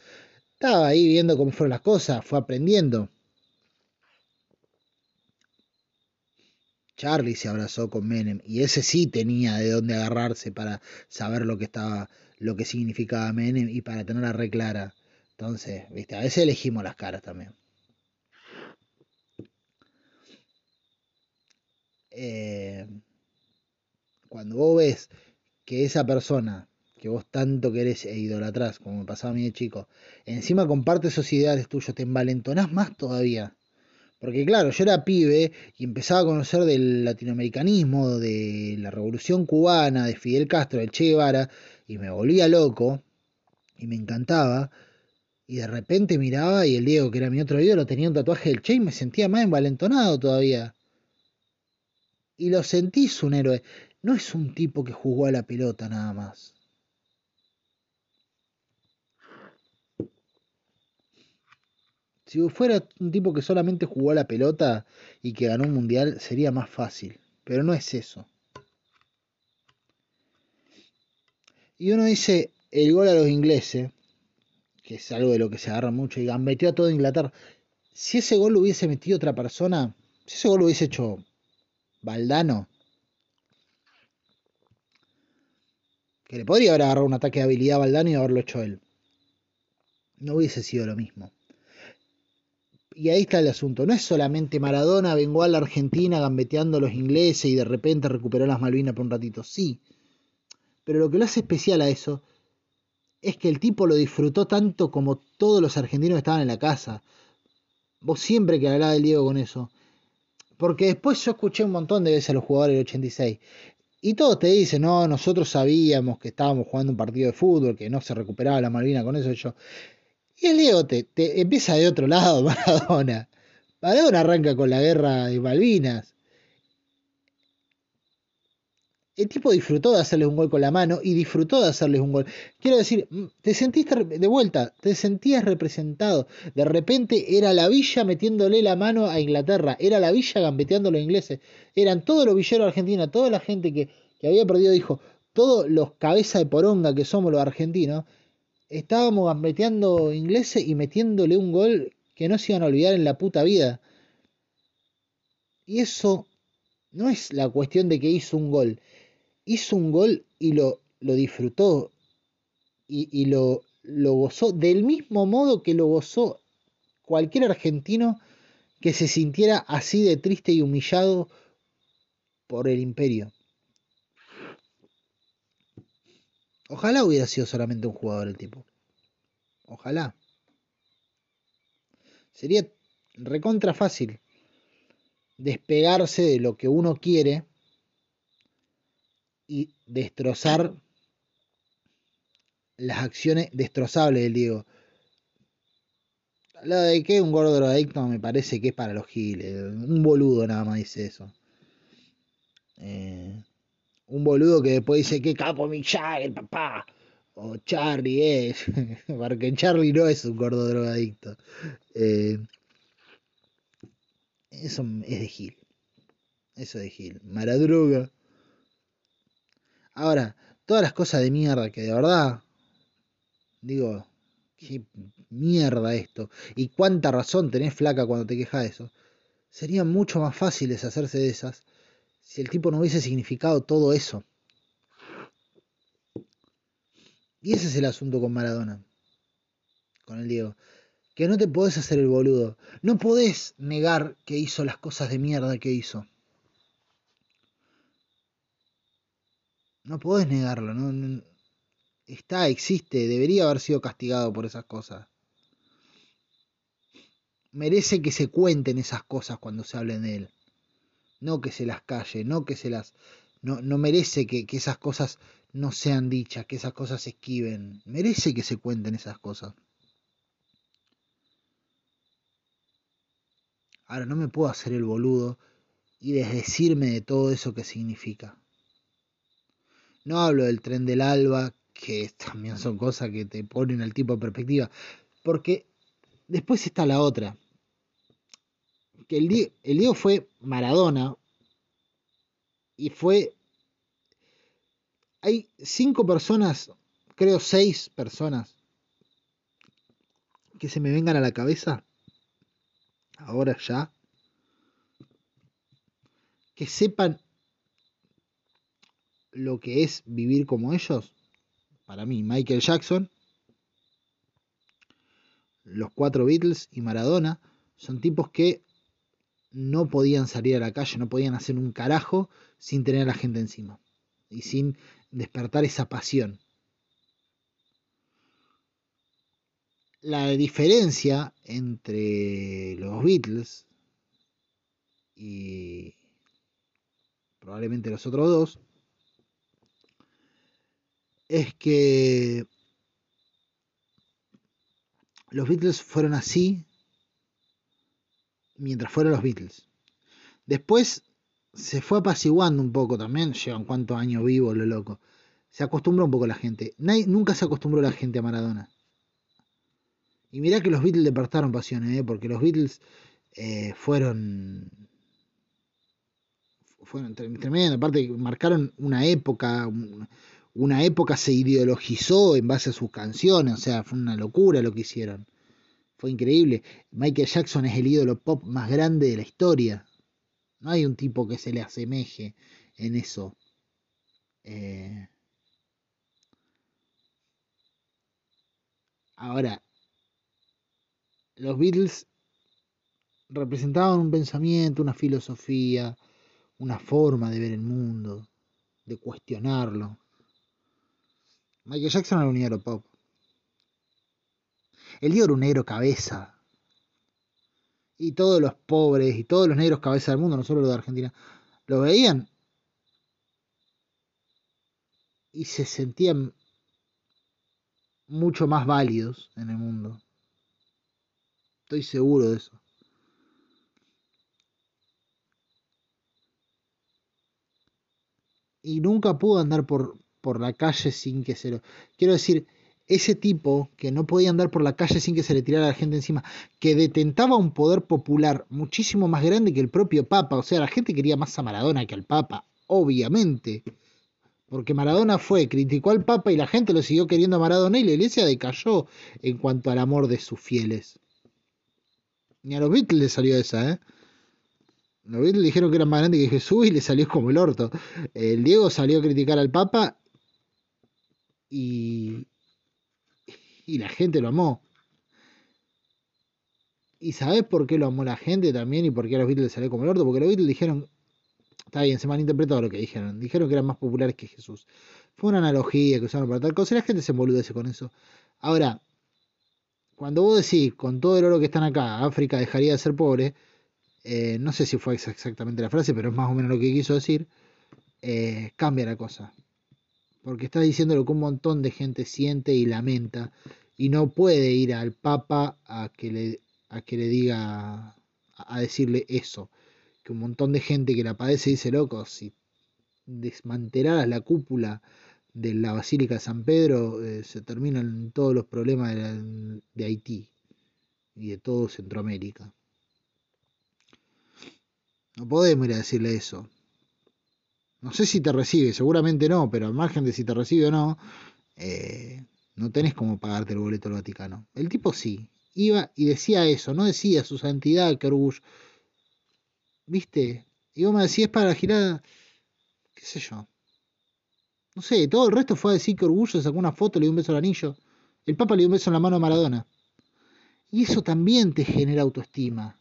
Estaba ahí viendo cómo fueron las cosas, fue aprendiendo. Charlie se abrazó con Menem y ese sí tenía de dónde agarrarse para saber lo que estaba, lo que significaba Menem y para tenerla re clara. Entonces, viste, a veces elegimos las caras también. Eh, cuando vos ves que esa persona, que vos tanto querés e idolatrás, como me pasaba a mí de chico, encima comparte esos ideales tuyos, te envalentonás más todavía. Porque claro, yo era pibe y empezaba a conocer del latinoamericanismo, de la revolución cubana, de Fidel Castro, de Che Guevara, y me volvía loco, y me encantaba, y de repente miraba y el Diego, que era mi otro ídolo, tenía un tatuaje del Che y me sentía más envalentonado todavía. Y lo sentís un héroe. No es un tipo que jugó a la pelota nada más. Si fuera un tipo que solamente jugó a la pelota y que ganó un mundial, sería más fácil. Pero no es eso. Y uno dice el gol a los ingleses, que es algo de lo que se agarra mucho, y metió a todo Inglaterra. Si ese gol lo hubiese metido otra persona, si ese gol lo hubiese hecho Valdano, que le podría haber agarrado un ataque de habilidad a Valdano y haberlo hecho él. No hubiese sido lo mismo. Y ahí está el asunto. No es solamente Maradona vengó a la Argentina gambeteando a los ingleses y de repente recuperó las Malvinas por un ratito. Sí. Pero lo que lo hace especial a eso es que el tipo lo disfrutó tanto como todos los argentinos que estaban en la casa. Vos siempre que hablaba del Diego con eso. Porque después yo escuché un montón de veces a los jugadores del 86. Y todos te dicen, no, nosotros sabíamos que estábamos jugando un partido de fútbol, que no se recuperaba la Malvina con eso. Y, yo. y el Diego te, te empieza de otro lado, Maradona. Maradona arranca con la guerra de Malvinas el tipo disfrutó de hacerles un gol con la mano y disfrutó de hacerles un gol. Quiero decir, mm, te sentiste de vuelta, te sentías representado. De repente era la villa metiéndole la mano a Inglaterra, era la villa gambeteando a los ingleses. Eran todos los villeros de Argentina, toda la gente que, que había perdido, dijo, todos los cabezas de poronga que somos los argentinos, estábamos gambeteando ingleses y metiéndole un gol que no se iban a olvidar en la puta vida. Y eso no es la cuestión de que hizo un gol hizo un gol y lo, lo disfrutó y, y lo, lo gozó del mismo modo que lo gozó cualquier argentino que se sintiera así de triste y humillado por el imperio. Ojalá hubiera sido solamente un jugador el tipo. Ojalá. Sería recontra fácil despegarse de lo que uno quiere y destrozar las acciones destrozables del Diego. Lo de que un gordo drogadicto me parece que es para los giles. Un boludo nada más dice eso. Eh, un boludo que después dice que capo mi el papá. O Charlie es. Porque Charlie no es un gordo drogadicto. Eh, eso es de Gil. Eso es de Gil. Maradroga. Ahora, todas las cosas de mierda que de verdad, digo, qué mierda esto, y cuánta razón tenés flaca cuando te quejas de eso, serían mucho más fáciles hacerse de esas si el tipo no hubiese significado todo eso. Y ese es el asunto con Maradona, con el Diego. Que no te podés hacer el boludo. No podés negar que hizo las cosas de mierda que hizo. No podés negarlo, no, está, existe, debería haber sido castigado por esas cosas. Merece que se cuenten esas cosas cuando se hablen de él. No que se las calle, no que se las... No, no merece que, que esas cosas no sean dichas, que esas cosas se esquiven. Merece que se cuenten esas cosas. Ahora no me puedo hacer el boludo y desdecirme de todo eso que significa. No hablo del tren del alba, que también son cosas que te ponen al tipo de perspectiva. Porque después está la otra. Que el, Diego, fue Maradona. Y fue. Hay cinco personas, creo seis personas, que se me vengan a la cabeza. Ahora ya. Que sepan lo que es vivir como ellos? Para mí, Michael Jackson, los cuatro Beatles y Maradona son tipos que no podían salir a la calle, no podían hacer un carajo sin tener a la gente encima y sin despertar esa pasión. La diferencia entre los Beatles y probablemente los otros dos es que los Beatles fueron así mientras fueron los Beatles. Después se fue apaciguando un poco también, llevan cuántos años vivo lo loco. Se acostumbró un poco la gente. nunca se acostumbró la gente a Maradona. Y mirá que los Beatles despertaron pasiones, ¿eh? porque los Beatles eh, fueron. Fueron tremendo. Aparte, marcaron una época. Una época se ideologizó en base a sus canciones. O sea, fue una locura lo que hicieron. Fue increíble. Michael Jackson es el ídolo pop más grande de la historia. No hay un tipo que se le asemeje en eso. Eh, ahora, los Beatles representaban un pensamiento, una filosofía, una forma de ver el mundo, de cuestionarlo. Michael Jackson era un negro pop. El tío era un negro cabeza. Y todos los pobres y todos los negros cabeza del mundo, no solo los de Argentina, lo veían y se sentían mucho más válidos en el mundo. Estoy seguro de eso. Y nunca pudo andar por, por la calle sin que se lo... Quiero decir, ese tipo que no podía andar por la calle sin que se le tirara la gente encima, que detentaba un poder popular muchísimo más grande que el propio Papa, o sea, la gente quería más a Maradona que al Papa, obviamente, porque Maradona fue, criticó al Papa y la gente lo siguió queriendo a Maradona y la iglesia decayó en cuanto al amor de sus fieles. Ni a los Beatles le salió esa, ¿eh? Los Beatles dijeron que era más grande que Jesús y le salió como el orto. El Diego salió a criticar al Papa y, la gente lo amó. ¿Y sabes por qué lo amó la gente también y por qué a los Beatles le salió como el orto? Porque los Beatles dijeron, está bien, se malinterpretó lo que dijeron, dijeron que eran más populares que Jesús. Fue una analogía que usaron para tal cosa y la gente se emboludece con eso. Ahora, cuando vos decís, con todo el oro que están acá, África dejaría de ser pobre, eh, no sé si fue exactamente la frase, pero es más o menos lo que quiso decir, eh, cambia la cosa. Porque está diciendo lo que un montón de gente siente y lamenta, y no puede ir al Papa a que le, a que le diga, a decirle eso. Que un montón de gente que la padece dice, loco, si desmantelaras la cúpula de la Basílica de San Pedro eh, se terminan todos los problemas de, Haití y de todo Centroamérica. No podemos ir a decirle eso. No sé si te recibe, seguramente no, pero al margen de si te recibe o no, eh, no tenés como pagarte el boleto al Vaticano. El tipo sí, iba y decía eso, no decía su santidad, que orgullo. ¿Viste? Y vos me decís, para la girada, qué sé yo. No sé, todo el resto fue a decir que orgullo, sacó una foto, le dio un beso al anillo. El Papa le dio un beso en la mano a Maradona. Y eso también te genera autoestima.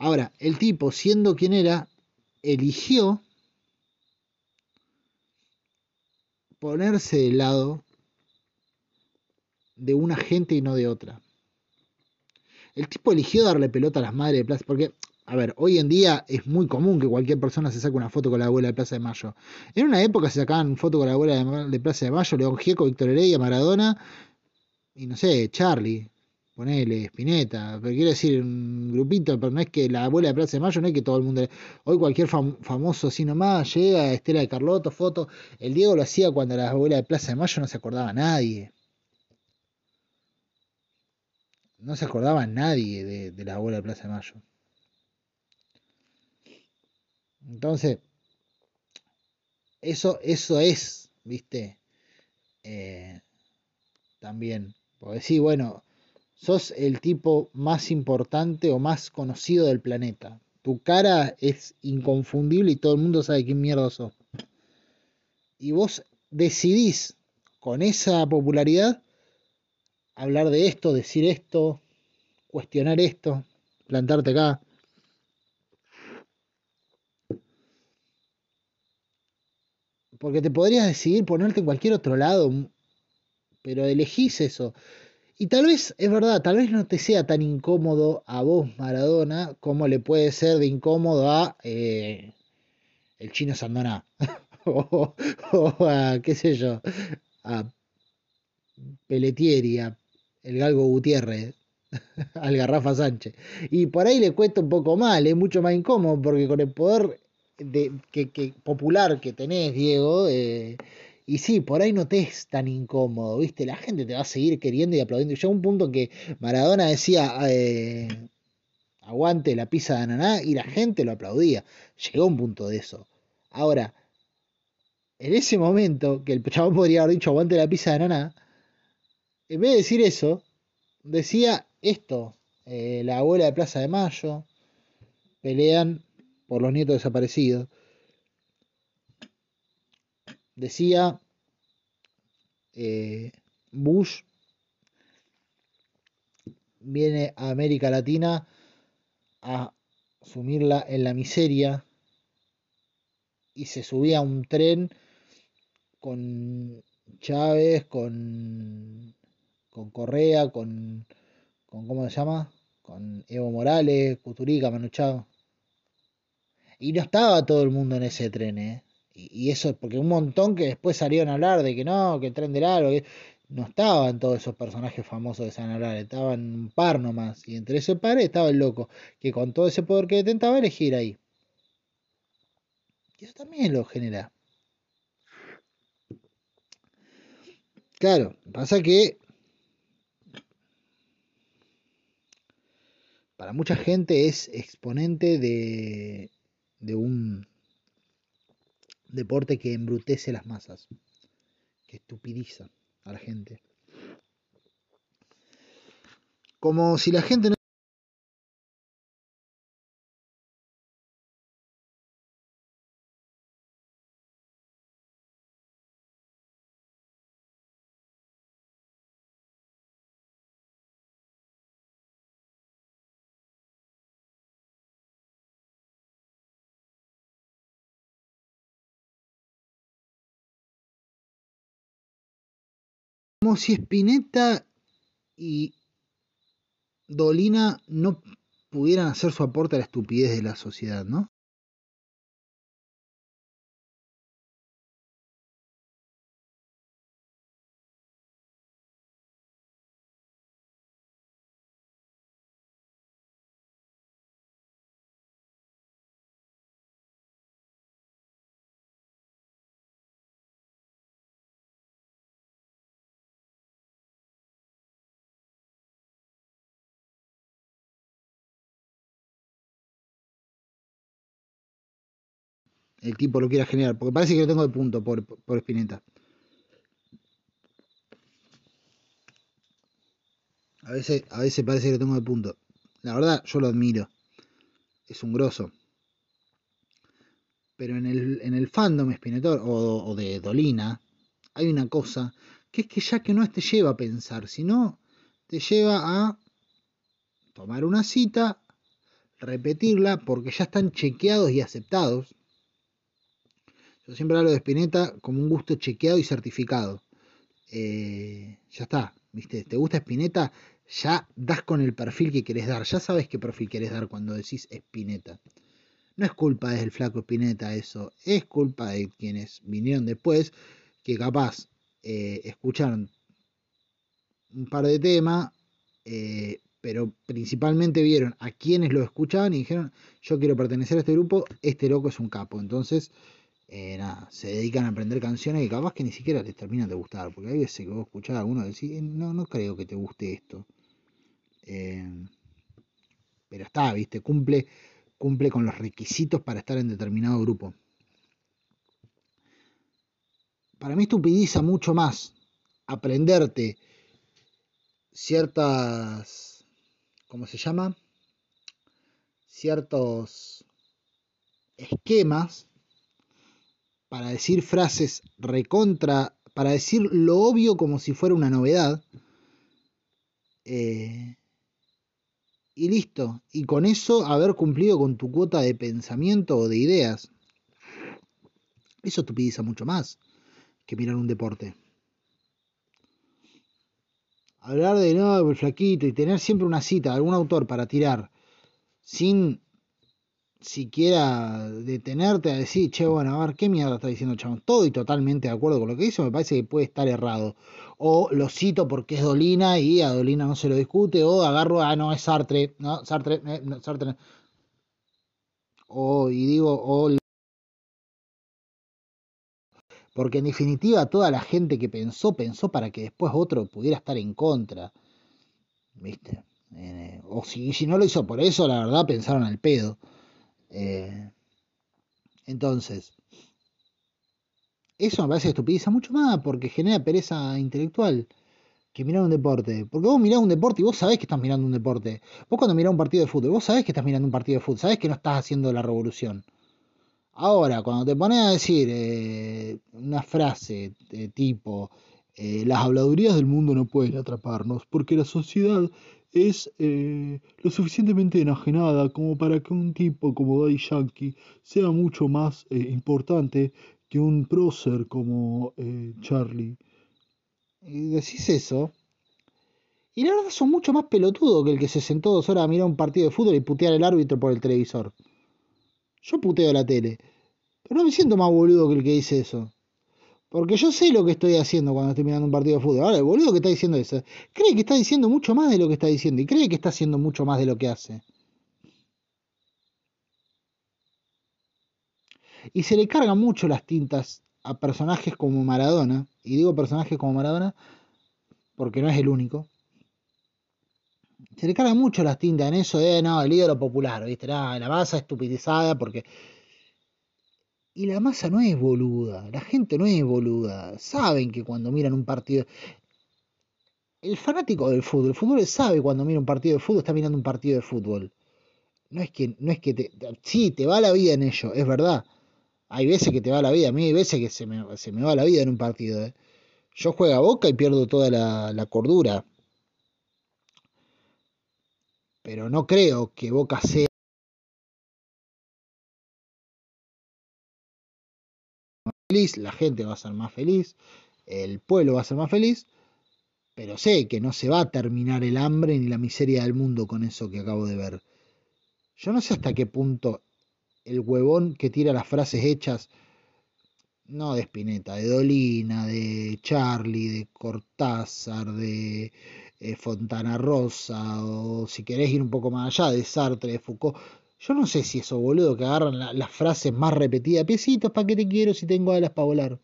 Ahora, el tipo, siendo quien era, eligió ponerse del lado de una gente y no de otra. El tipo eligió darle pelota a las madres de plaza, porque a ver, hoy en día es muy común que cualquier persona se saque una foto con la abuela de Plaza de Mayo. En una época se sacaban foto con la abuela de Plaza de Mayo, León Gieco, Víctor Heredia, Maradona y no sé, Charlie, ponele, Spinetta, pero quiero decir un grupito, pero no es que la abuela de Plaza de Mayo, no es que todo el mundo, hoy cualquier famoso así nomás llega, Estela de Carlotto, foto, el Diego lo hacía cuando la abuela de Plaza de Mayo no se acordaba nadie. No se acordaba nadie de, de la abuela de Plaza de Mayo. Entonces, eso, eso es, viste, eh, también, porque sí, bueno, sos el tipo más importante o más conocido del planeta. Tu cara es inconfundible y todo el mundo sabe quién mierda sos. Y vos decidís con esa popularidad hablar de esto, decir esto, cuestionar esto, plantarte acá. Porque te podrías decidir ponerte en cualquier otro lado, pero elegís eso. Y tal vez, es verdad, tal vez no te sea tan incómodo a vos, Maradona, como le puede ser de incómodo a eh, el chino Sandoná. o, a, qué sé yo, a Pelletieri, a el Galgo Gutiérrez, al Garrafa Sánchez. Y por ahí le cuesta un poco mal, es mucho más incómodo, porque con el poder de, que, popular que tenés, Diego, eh, y sí, por ahí no te es tan incómodo, ¿viste? La gente te va a seguir queriendo y aplaudiendo. Llegó un punto que Maradona decía, eh, aguante la pizza de ananá, y la gente lo aplaudía. Llegó un punto de eso. Ahora, en ese momento, que el chabón podría haber dicho aguante la pizza de ananá, en vez de decir eso, decía esto. Eh, la abuela de Plaza de Mayo pelean por los nietos desaparecidos decía eh, Bush viene a América Latina a sumirla en la miseria y se subía a un tren con Chávez, con, con Correa, con, con ¿cómo se llama? Con Evo Morales, Cuturica, Manu Y no estaba todo el mundo en ese tren, ¿eh? Y, eso, porque un montón que después salieron a hablar de que no, que el tren del algo, no estaban todos esos personajes famosos de San hablar, estaban un par nomás, y entre ese par estaba el loco, que con todo ese poder que intentaba elegir ahí. Y eso también lo genera. Claro, pasa que para mucha gente es exponente de, de un deporte que embrutece las masas, que estupidiza a la gente. Como si la gente no como si Spinetta y Dolina no pudieran hacer su aporte a la estupidez de la sociedad, ¿no? El tipo lo quiera generar, porque parece que lo tengo de punto por, por Spinetta. A veces, a veces parece que lo tengo de punto. La verdad, yo lo admiro. Es un grosso. Pero en el, en el fandom Spinetor o, o, de Dolina, hay una cosa que es que ya que no te lleva a pensar, sino te lleva a tomar una cita, repetirla, porque ya están chequeados y aceptados yo siempre hablo de Spinetta como un gusto chequeado y certificado. Eh, ya está, ¿viste? ¿Te gusta Spinetta? Ya das con el perfil que querés dar. Ya sabes qué perfil querés dar cuando decís Spinetta. No es culpa del flaco Spinetta eso. Es culpa de quienes vinieron después que capaz eh, escucharon un par de temas, eh, pero principalmente vieron a quienes lo escuchaban y dijeron, yo quiero pertenecer a este grupo, este loco es un capo. Entonces eh, nada, se dedican a aprender canciones que capaz que ni siquiera les terminan de gustar, porque hay veces que vos escuchás a alguno decir, eh, no, no creo que te guste esto. Eh, pero está, viste, cumple, cumple con los requisitos para estar en determinado grupo. Para mí estupidiza mucho más aprenderte ciertas, ¿cómo se llama? Ciertos esquemas para decir frases recontra, para decir lo obvio como si fuera una novedad. Eh, y listo. Y con eso haber cumplido con tu cuota de pensamiento o de ideas. Eso estupidiza mucho más que mirar un deporte. Hablar de no, el flaquito y tener siempre una cita de algún autor para tirar sin siquiera detenerte a decir, che, bueno, a ver, ¿qué mierda está diciendo chabón? Estoy totalmente de acuerdo con lo que dice, me parece que puede estar errado. O lo cito porque es Dolina y a Dolina no se lo discute, o agarro, ah, no, es Sartre, no, Sartre, eh, no, Sartre. O, y digo, o porque en definitiva toda la gente que pensó, pensó para que después otro pudiera estar en contra. ¿Viste? Eh, o si, si, no lo hizo por eso, la verdad pensaron al pedo. Eh, entonces, eso me parece estupidiza mucho más porque genera pereza intelectual que mirar un deporte. Porque vos mirás un deporte y vos sabés que estás mirando un deporte. Vos cuando mirás un partido de fútbol, vos sabés que estás mirando un partido de fútbol, sabés que no estás haciendo la revolución. Ahora, cuando te pones a decir eh, una frase de tipo, eh, las habladurías del mundo no pueden atraparnos porque la sociedad es eh, lo suficientemente enajenada como para que un tipo como Daddy Yankee sea mucho más importante que un prócer como Charlie. Y decís eso. Y la verdad son mucho más pelotudos que el que se sentó dos horas a mirar un partido de fútbol y putear al árbitro por el televisor. Yo puteo la tele. Pero no me siento más boludo que el que dice eso. Porque yo sé lo que estoy haciendo cuando estoy mirando un partido de fútbol. Ahora, el boludo que está diciendo eso, cree que está diciendo mucho más de lo que está diciendo y cree que está haciendo mucho más de lo que hace. Y se le cargan mucho las tintas a personajes como Maradona. Y digo personajes como Maradona porque no es el único. Se le cargan mucho las tintas en eso de, no, el ídolo popular, ¿viste? la masa estupidizada porque y la masa no es boluda, la gente no es boluda. Saben que cuando miran un partido. El fanático del fútbol, el fútbol sabe cuando mira un partido de fútbol, está mirando un partido de fútbol. No es que, no es que te. Sí, te va la vida en ello, es verdad. Hay veces que te va la vida, a mí hay veces que se me, se me va la vida en un partido. ¿eh? Yo juego a boca y pierdo toda la, la cordura. Pero no creo que Boca sea la gente va a ser más feliz, el pueblo va a ser más feliz, pero sé que no se va a terminar el hambre ni la miseria del mundo con eso que acabo de ver. Yo no sé hasta qué punto el huevón que tira las frases hechas, no de Spinetta, de Dolina, de Charlie, de Cortázar, de eh, Fontana Rosa, o si querés ir un poco más allá, de Sartre, de Foucault, yo no sé si eso, boludo, que agarran las frases más repetidas. Piecitos, ¿para qué te quiero si tengo alas para volar?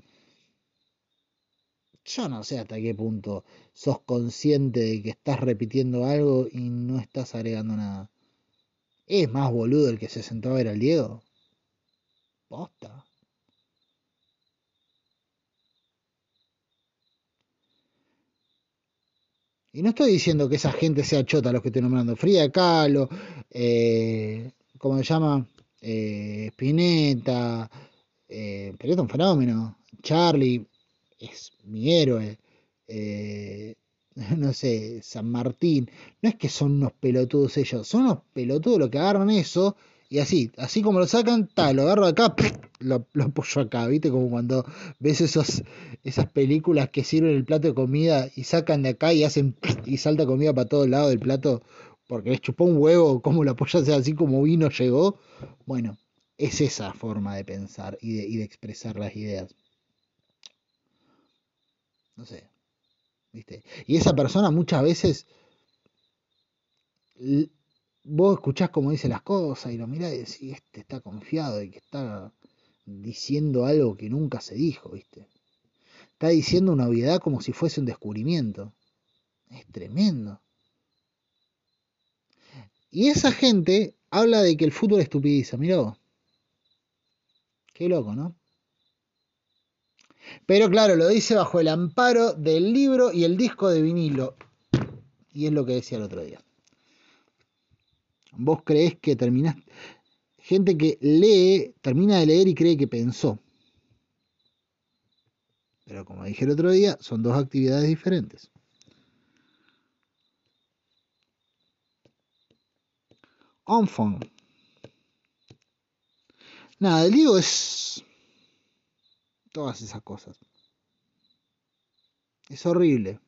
Yo no sé hasta qué punto sos consciente de que estás repitiendo algo y no estás agregando nada. ¿Es más boludo el que se sentó a ver al Diego? Posta. Y no estoy diciendo que esa gente sea chota los que estoy nombrando. Frida Kahlo, eh, ¿cómo se llama? Eh, Spinetta, eh, es un fenómeno. Charlie es mi héroe. Eh, no sé, San Martín. No es que son unos pelotudos ellos, son unos pelotudos los que agarran eso y así, así como lo sacan, tal, lo agarro acá, lo, lo apoyo acá, ¿viste? Como cuando ves esos, esas películas que sirven el plato de comida y sacan de acá y hacen y salta comida para todos lados del plato porque les chupó un huevo, como la polla sea así como vino, llegó. Bueno, es esa forma de pensar y de, y de expresar las ideas. No sé. ¿Viste? Y esa persona muchas veces vos escuchás cómo dice las cosas y lo mirás y decís, este está confiado y que está diciendo algo que nunca se dijo, ¿viste? Está diciendo una obviedad como si fuese un descubrimiento. Es tremendo. Y esa gente habla de que el fútbol estupidiza, mirá vos. Qué loco, ¿no? Pero claro, lo dice bajo el amparo del libro y el disco de vinilo. Y es lo que decía el otro día. Vos creés que terminás... Gente que lee, termina de leer y cree que pensó. Pero como dije el otro día, son dos actividades diferentes. Enfant. Nada, el Diego es. todas esas cosas. Es horrible.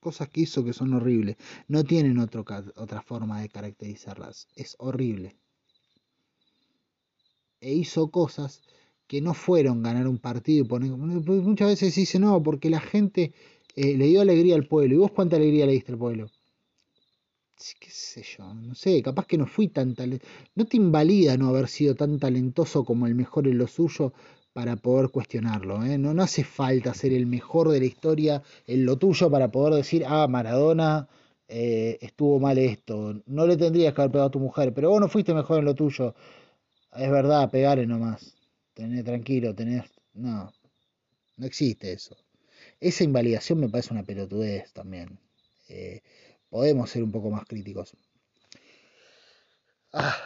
Cosas que hizo que son horribles. No tienen otra forma de caracterizarlas. Es horrible. E hizo cosas que no fueron ganar un partido y poner... Muchas veces dice, no, porque la gente eh, le dio alegría al pueblo. ¿Y vos cuánta alegría le diste al pueblo? Qué sé yo, no sé, capaz que no fui tan talentoso. No te invalida no haber sido tan talentoso como el mejor en lo suyo para poder cuestionarlo. ¿eh? No, no hace falta ser el mejor de la historia en lo tuyo para poder decir, ah, Maradona eh, estuvo mal esto. No le tendrías que haber pegado a tu mujer, pero vos no fuiste mejor en lo tuyo. Es verdad, pegale nomás. Tené tranquilo, tenés... No, no existe eso. Esa invalidación me parece una pelotudez también. Eh, podemos ser un poco más críticos. Ah.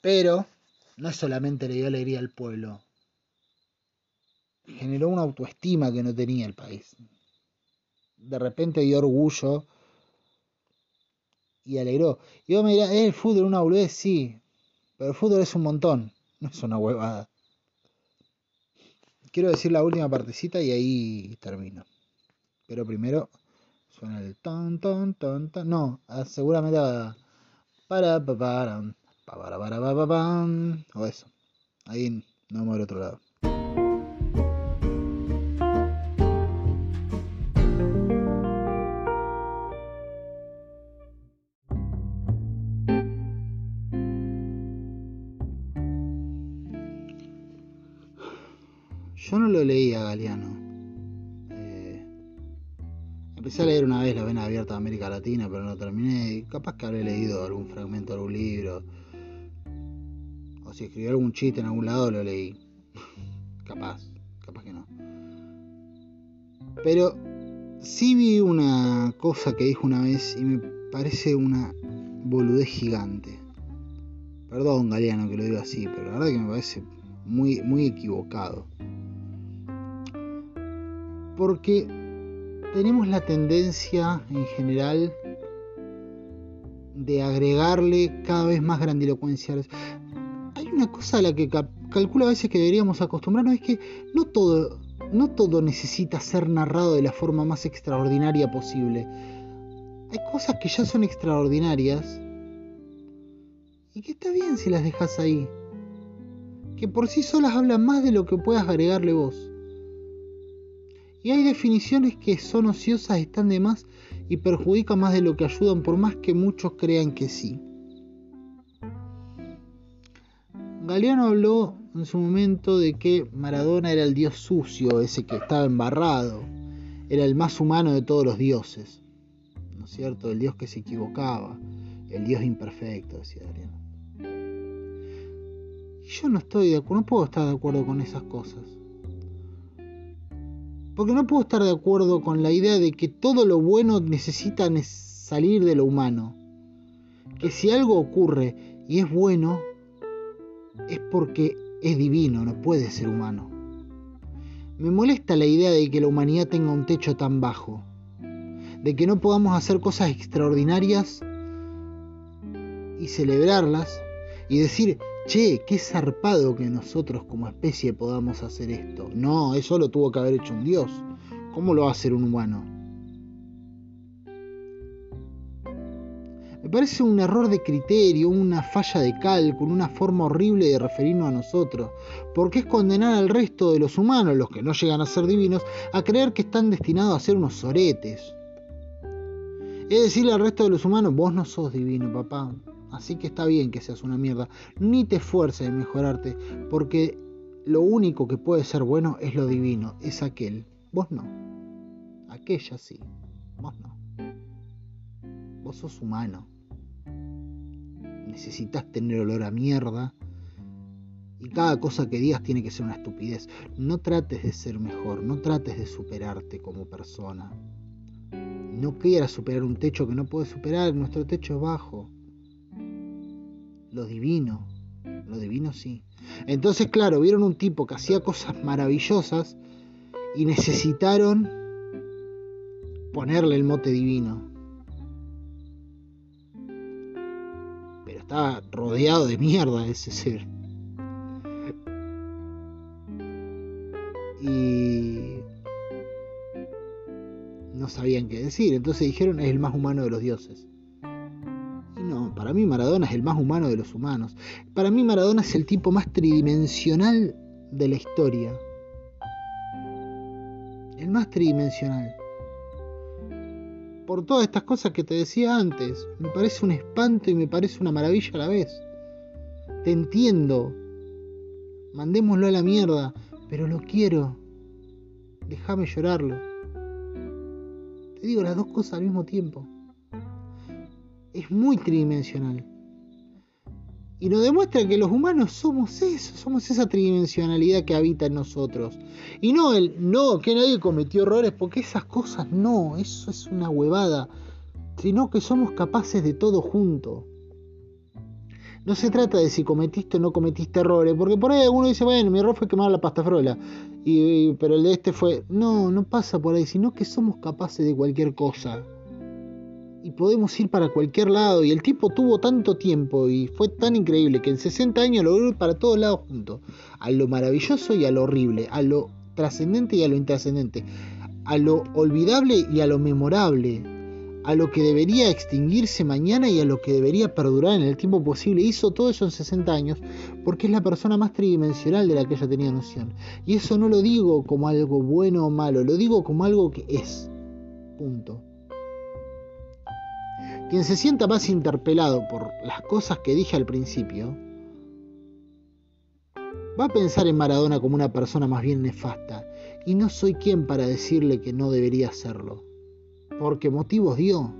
Pero no solamente le dio alegría al pueblo, generó una autoestima que no tenía el país. De repente dio orgullo y alegró. Y vos me dirás, ¿es el fútbol una boludez? Sí, pero el fútbol es un montón, no es una huevada. Quiero decir la última partecita y ahí termino. Pero primero Suena el ton, ton, ton, ton. No, ah, seguramente va. Para, para, para, para, para, para, para, O eso. Ahí no vamos al otro lado. Empecé a leer una vez La Vena Abierta de América Latina, pero no terminé. Capaz que habré leído algún fragmento de algún libro. O si escribió algún chiste en algún lado, lo leí. capaz, capaz que no. Pero sí vi una cosa que dijo una vez y me parece una boludez gigante. Perdón, Galeano, que lo digo así, pero la verdad que me parece muy, muy equivocado. Porque tenemos la tendencia en general de agregarle cada vez más grandilocuencia. Hay una cosa a la que calculo a veces que deberíamos acostumbrarnos, es que no todo, no todo necesita ser narrado de la forma más extraordinaria posible. Hay cosas que ya son extraordinarias y que está bien si las dejas ahí. Que por sí solas hablan más de lo que puedas agregarle vos. Y hay definiciones que son ociosas, están de más y perjudican más de lo que ayudan, por más que muchos crean que sí. Galeano habló en su momento de que Maradona era el dios sucio, ese que estaba embarrado, era el más humano de todos los dioses, ¿no es cierto? El dios que se equivocaba, el dios imperfecto, decía Galeano. yo no estoy de acuerdo, no puedo estar de acuerdo con esas cosas. Porque no puedo estar de acuerdo con la idea de que todo lo bueno necesita salir de lo humano. Que si algo ocurre y es bueno, es porque es divino, no puede ser humano. Me molesta la idea de que la humanidad tenga un techo tan bajo, de que no podamos hacer cosas extraordinarias y celebrarlas y decir, che, qué zarpado que nosotros como especie podamos hacer esto. No, eso lo tuvo que haber hecho un dios. ¿Cómo lo va a hacer un humano? Me parece un error de criterio, una falla de cálculo, una forma horrible de referirnos a nosotros, porque es condenar al resto de los humanos, los que no llegan a ser divinos, a creer que están destinados a ser unos soretes. Es decirle al resto de los humanos, vos no sos divino, papá, Así que está bien que seas una mierda. Ni te esfuerces en mejorarte, porque lo único que puede ser bueno es lo divino, es aquel. Vos no. Aquella sí. Vos no. Vos sos humano. Necesitas tener olor a mierda. Y cada cosa que digas tiene que ser una estupidez. No trates de ser mejor, no trates de superarte como persona. No quieras superar un techo que no puedes superar, nuestro techo es bajo lo divino. Lo divino sí. Entonces, claro, vieron un tipo que hacía cosas maravillosas y necesitaron ponerle el mote divino. Pero estaba rodeado de mierda ese ser. y no sabían qué decir, entonces dijeron es el más humano de los dioses. Para mí Maradona es el más humano de los humanos. Para mí Maradona es el tipo más tridimensional de la historia. El más tridimensional. Por todas estas cosas que te decía antes, me parece un espanto y me parece una maravilla a la vez. Te entiendo. Mandémoslo a la mierda, pero lo quiero. Déjame llorarlo. Te digo las dos cosas al mismo tiempo. Es muy tridimensional. Y nos demuestra que los humanos somos eso, somos esa tridimensionalidad que habita en nosotros. Y no el no, que nadie cometió errores, porque esas cosas no, eso es una huevada. Sino que somos capaces de todo junto. No se trata de si cometiste o no cometiste errores, porque por ahí alguno dice, bueno, mi error fue quemar la pasta frola, y, pero el de este fue, no, no pasa por ahí, sino que somos capaces de cualquier cosa. Y podemos ir para cualquier lado, y el tipo tuvo tanto tiempo y fue tan increíble que en 60 años logró ir para todos lados juntos, a lo maravilloso y a lo horrible, a lo trascendente y a lo intrascendente, a lo olvidable y a lo memorable a lo que debería extinguirse mañana y a lo que debería perdurar en el tiempo posible. Hizo todo eso en 60 años porque es la persona más tridimensional de la que ella tenía noción. Y eso no lo digo como algo bueno o malo, lo digo como algo que es. Punto. Quien se sienta más interpelado por las cosas que dije al principio, va a pensar en Maradona como una persona más bien nefasta, y no soy quien para decirle que no debería hacerlo porque motivos dio.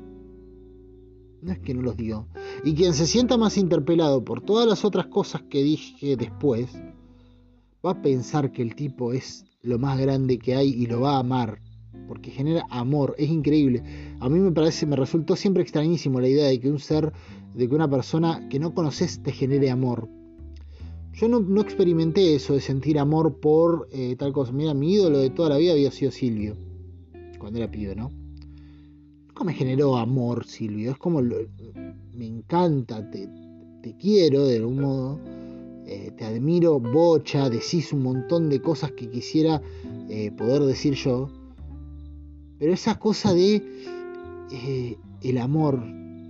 No es que no los dio. Y quien se sienta más interpelado por todas las otras cosas que dije después, va a pensar que el tipo es lo más grande que hay y lo va a amar. Porque genera amor, es increíble. A mí me parece, me resultó siempre extrañísimo la idea de que un ser, de que una persona que no conoces te genere amor. Yo no, experimenté eso de sentir amor por eh, tal cosa. Mira, mi ídolo de toda la vida había sido Silvio, cuando era pibe, ¿no? me generó amor, Silvio. Es como me encanta, te, quiero de algún modo, eh, te admiro, bocha, decís un montón de cosas que quisiera eh, poder decir yo. Pero esa cosa de eh, el amor,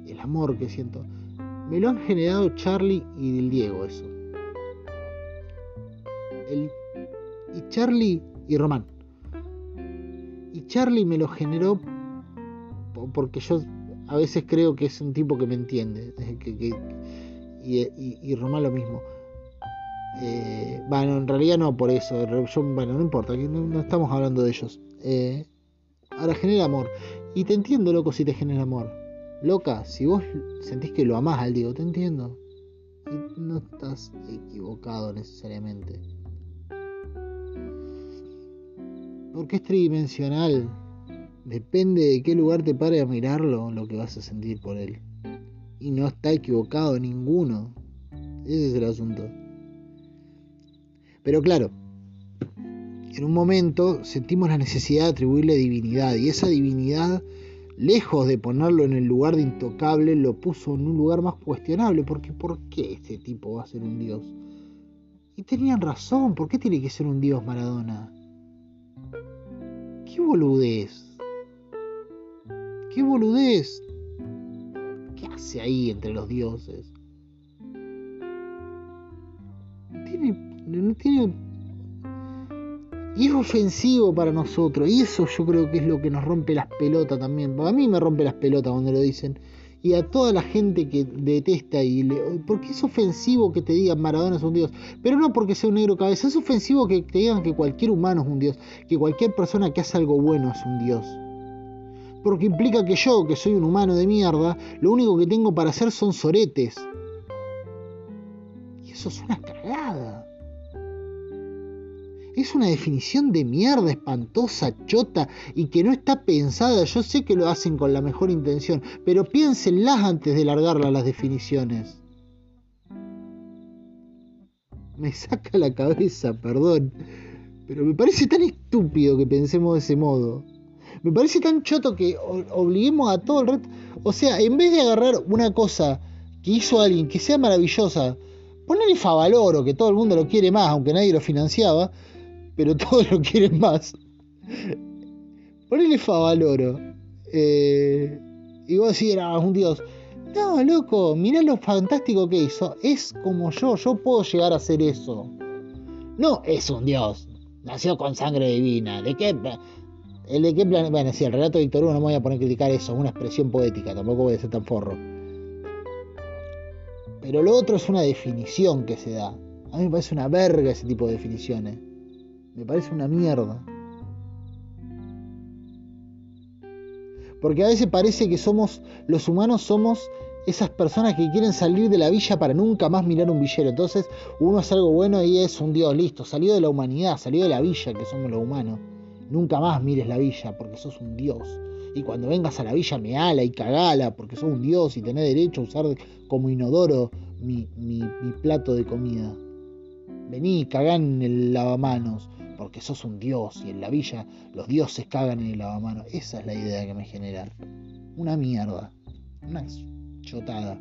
el amor que siento, me lo han generado Charlie y el Diego eso. y Charlie y Román. Y Charlie me lo generó porque yo a veces creo que es un tipo que me entiende. y, Román lo mismo. Eh, bueno, en realidad no por eso. bueno, no importa, no, estamos hablando de ellos. Eh, ahora genera amor. Y te entiendo, loco, si te genera amor. Loca, si vos sentís que lo amás al Diego, te entiendo. Y no estás equivocado necesariamente. Porque es tridimensional. Depende de qué lugar te pare a mirarlo, lo que vas a sentir por él. Y no está equivocado ninguno. Ese es el asunto. Pero claro, en un momento sentimos la necesidad de atribuirle divinidad y esa divinidad, lejos de ponerlo en el lugar de intocable, lo puso en un lugar más cuestionable, porque ¿por qué este tipo va a ser un dios? Y tenían razón, ¿por qué tiene que ser un dios Maradona? ¿Qué boludez? ¡Qué boludez! ¿Qué hace ahí entre los dioses? Tiene, no tiene y es ofensivo para nosotros. Y eso yo creo que es lo que nos rompe las pelotas también. A mí me rompe las pelotas cuando lo dicen. Y a toda la gente que detesta y le... Porque es ofensivo que te digan Maradona es un dios. Pero no porque sea un negro cabeza. Es ofensivo que te digan que cualquier humano es un dios. Que cualquier persona que hace algo bueno es un dios porque implica que yo, que soy un humano de mierda, lo único que tengo para hacer son soretes. Y eso es una cagada. Es una definición de mierda espantosa, chota y que no está pensada. Yo sé que lo hacen con la mejor intención, pero piénsenlas antes de largarla las definiciones. Me saca la cabeza, perdón. Pero me parece tan estúpido que pensemos de ese modo. Me parece tan choto que obliguemos a todo el resto. O sea, en vez de agarrar una cosa que hizo alguien que sea maravillosa, ponerle Favaloro, que todo el mundo lo quiere más, aunque nadie lo financiaba, pero todos lo quieren más. Ponele Favaloro. Eh, y vos decís, era un dios. No, loco, mirá lo fantástico que hizo. Es como yo, yo puedo llegar a hacer eso. No es un dios. Nació con sangre divina. ¿De qué? ¿El de qué plan? Bueno, sí, el relato de Víctor Hugo no me voy a poner a criticar eso, una expresión poética, tampoco voy a ser tan forro. Pero lo otro es una definición que se da. A mí me parece una verga ese tipo de definiciones. Me parece una mierda. Porque a veces parece que somos, los humanos somos esas personas que quieren salir de la villa para nunca más mirar un villero. Entonces uno hace algo bueno y es un dios, listo, salió de la humanidad, salió de la villa que somos los humanos. Nunca más mires la villa porque sos un dios. Y cuando vengas a la villa me ala y cagala porque sos un dios y tenés derecho a usar como inodoro mi, mi, mi plato de comida. Vení, cagá en el lavamanos porque sos un dios y en la villa los dioses cagan en el lavamanos. Esa es la idea que me genera. Una mierda. Una chotada.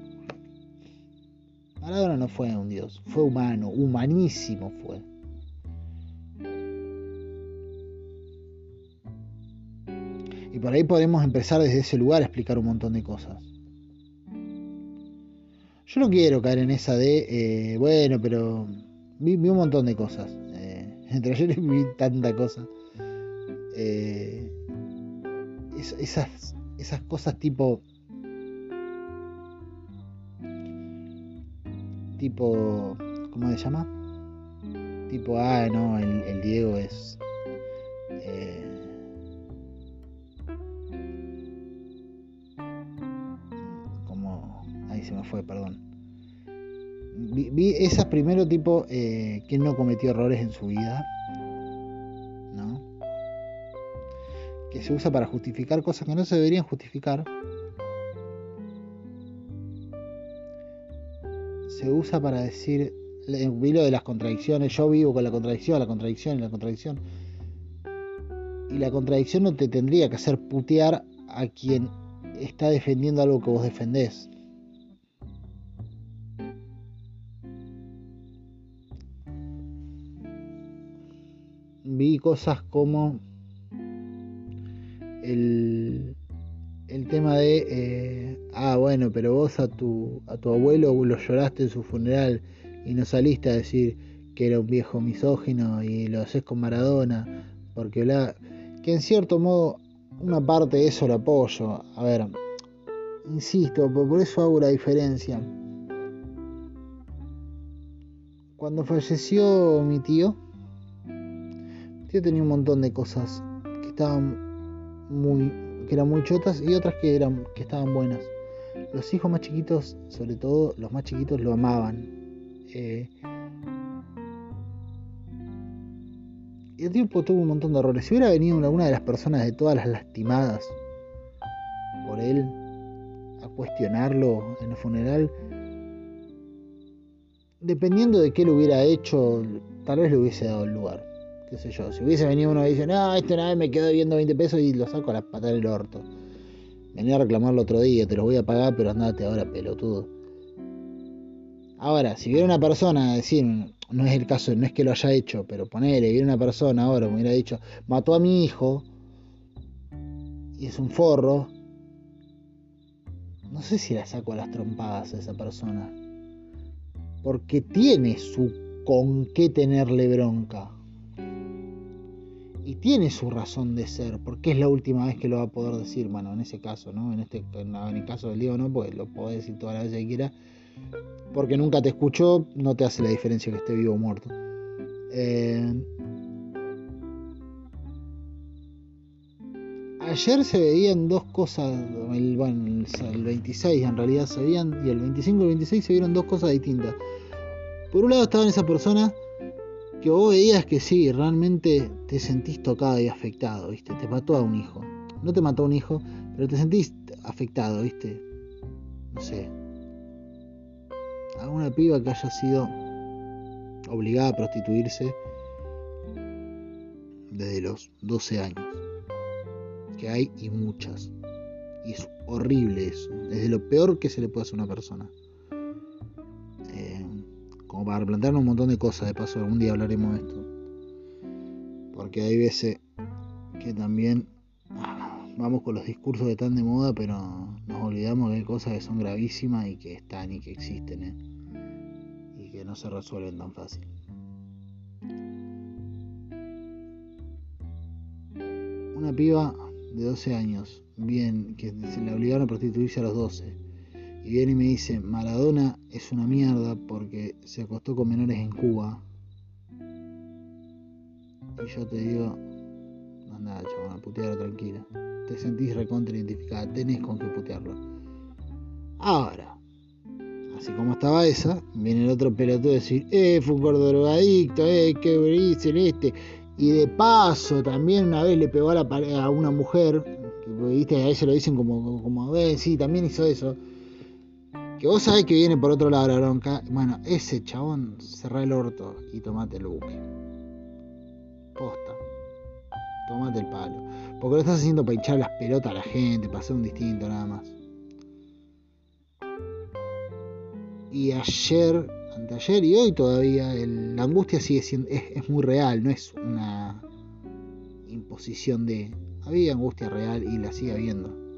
Maradona no fue un dios, fue humano, humanísimo fue. Y por ahí podemos empezar desde ese lugar a explicar un montón de cosas. Yo no quiero caer en esa de, eh, bueno, pero vi, un montón de cosas. Entre ayer vi tanta cosa. Eh, esas, esas cosas tipo... Tipo... ¿Cómo se llama? Tipo, ah, no, el, Diego es... Eh, se me fue, perdón. Vi, esas primero tipo, eh, ¿quién no cometió errores en su vida? ¿No? Que se usa para justificar cosas que no se deberían justificar. Se usa para decir, vi lo de las contradicciones, yo vivo con la contradicción, la contradicción y la contradicción. Y la contradicción no te tendría que hacer putear a quien está defendiendo algo que vos defendés. Vi cosas como el, el tema de, eh, ah, bueno, pero vos a tu, a tu abuelo lo lloraste en su funeral y no saliste a decir que era un viejo misógino y lo haces con Maradona, porque la, que en cierto modo una parte de eso lo apoyo. A ver, insisto, por eso hago la diferencia. Cuando falleció mi tío, yo tenía un montón de cosas que estaban muy que eran muy chotas y otras que eran que estaban buenas. Los hijos más chiquitos, sobre todo los más chiquitos, lo amaban. Eh, y el tiempo tuvo un montón de errores. Si hubiera venido alguna de las personas de todas las lastimadas por él a cuestionarlo en el funeral, dependiendo de qué lo hubiera hecho, tal vez le hubiese dado el lugar qué sé yo, si hubiese venido uno y dice, no, este una me quedo viendo 20 pesos y lo saco a la patada del orto. Venía a reclamarlo otro día, te lo voy a pagar, pero andate ahora, pelotudo. Ahora, si viene una persona a decir, no es el caso, no es que lo haya hecho, pero ponele, viene una persona ahora, me hubiera dicho, mató a mi hijo, y es un forro, no sé si la saco a las trompadas a esa persona. Porque tiene su con qué tenerle bronca y tiene su razón de ser, porque es la última vez que lo va a poder decir, bueno, en ese caso, ¿no? En este en el caso del Diego no, pues lo puede decir todas las veces que quiera, porque nunca te escuchó, no te hace la diferencia que esté vivo o muerto. Eh, ayer se veían dos cosas, el, bueno, el 26 en realidad se veían, y el 25 y el 26 se vieron dos cosas distintas. Por un lado estaban esas personas que vos veías que sí, realmente te sentís tocado y afectado, ¿viste? Te mató a un hijo. No te mató a un hijo, pero te sentís afectado, ¿viste? No sé. A una piba que haya sido obligada a prostituirse desde los 12 años. Que hay y muchas. Y es horrible eso. Desde lo peor que se le puede hacer a una persona como para replantearnos un montón de cosas, de paso algún día hablaremos de esto. Porque hay veces que también ah, vamos con los discursos que están de moda, pero nos olvidamos que cosas que son gravísimas y que están y que existen, ¿eh? y que no se resuelven tan fácil. Una piba de 12 años, bien, que se le obligaron a prostituirse a los 12, y viene y me dice, Maradona es una mierda porque se acostó con menores en Cuba. Y yo te digo, anda, chaval, putearlo tranquila. Te sentís recontra identificada, tenés con qué putearlo. Ahora, así como estaba esa, viene el otro pelotudo a decir, eh, fue un gordo drogadicto, eh, qué dicen este. Y de paso, también una vez le pegó a, la, a una mujer, que viste, a ella lo dicen como, como, eh, sí, también hizo eso. Que vos sabés que viene por otro lado la bronca. Bueno, ese chabón, cerrá el orto y tomate el buque. Posta. Tomate el palo. Porque lo estás haciendo para hinchar las pelotas a la gente, para hacer un distinto nada más. Y ayer ayer y hoy todavía la angustia sigue siendo, es, muy real, no es una imposición de... Había angustia real y la sigue habiendo.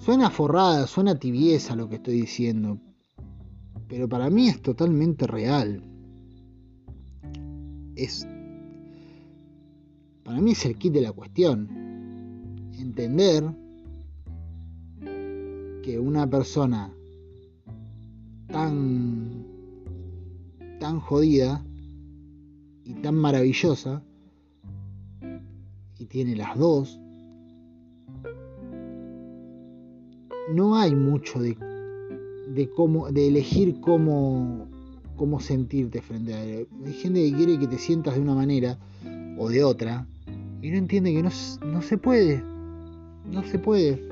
Suena forrada, suena tibieza lo que estoy diciendo, pero para mí es totalmente real. Es... Para mí es el kit de la cuestión. Entender que una persona tan, tan jodida y tan maravillosa, y tiene las dos, no hay mucho de, de cómo, de elegir cómo, cómo sentirte frente a él. Hay gente que quiere que te sientas de una manera o de otra y no entiende que no, no se puede. No se puede.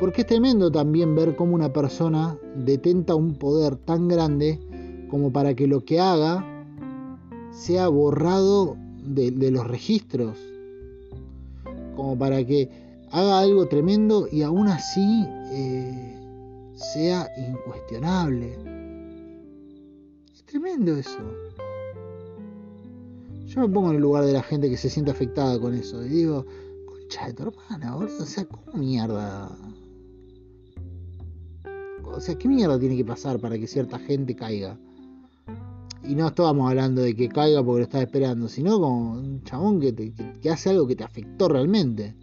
Porque es tremendo también ver cómo una persona detenta un poder tan grande como para que lo que haga sea borrado de, los registros. Como para que haga algo tremendo y aún así eh, sea incuestionable. Es tremendo eso. Yo me pongo en el lugar de la gente que se siente afectada con eso y digo, concha de tu hermana, o sea, ¿cómo mierda? O sea, ¿qué mierda tiene que pasar para que cierta gente caiga? Y no estábamos hablando de que caiga porque lo estaba esperando, sino como un chabón que, que hace algo que te afectó realmente.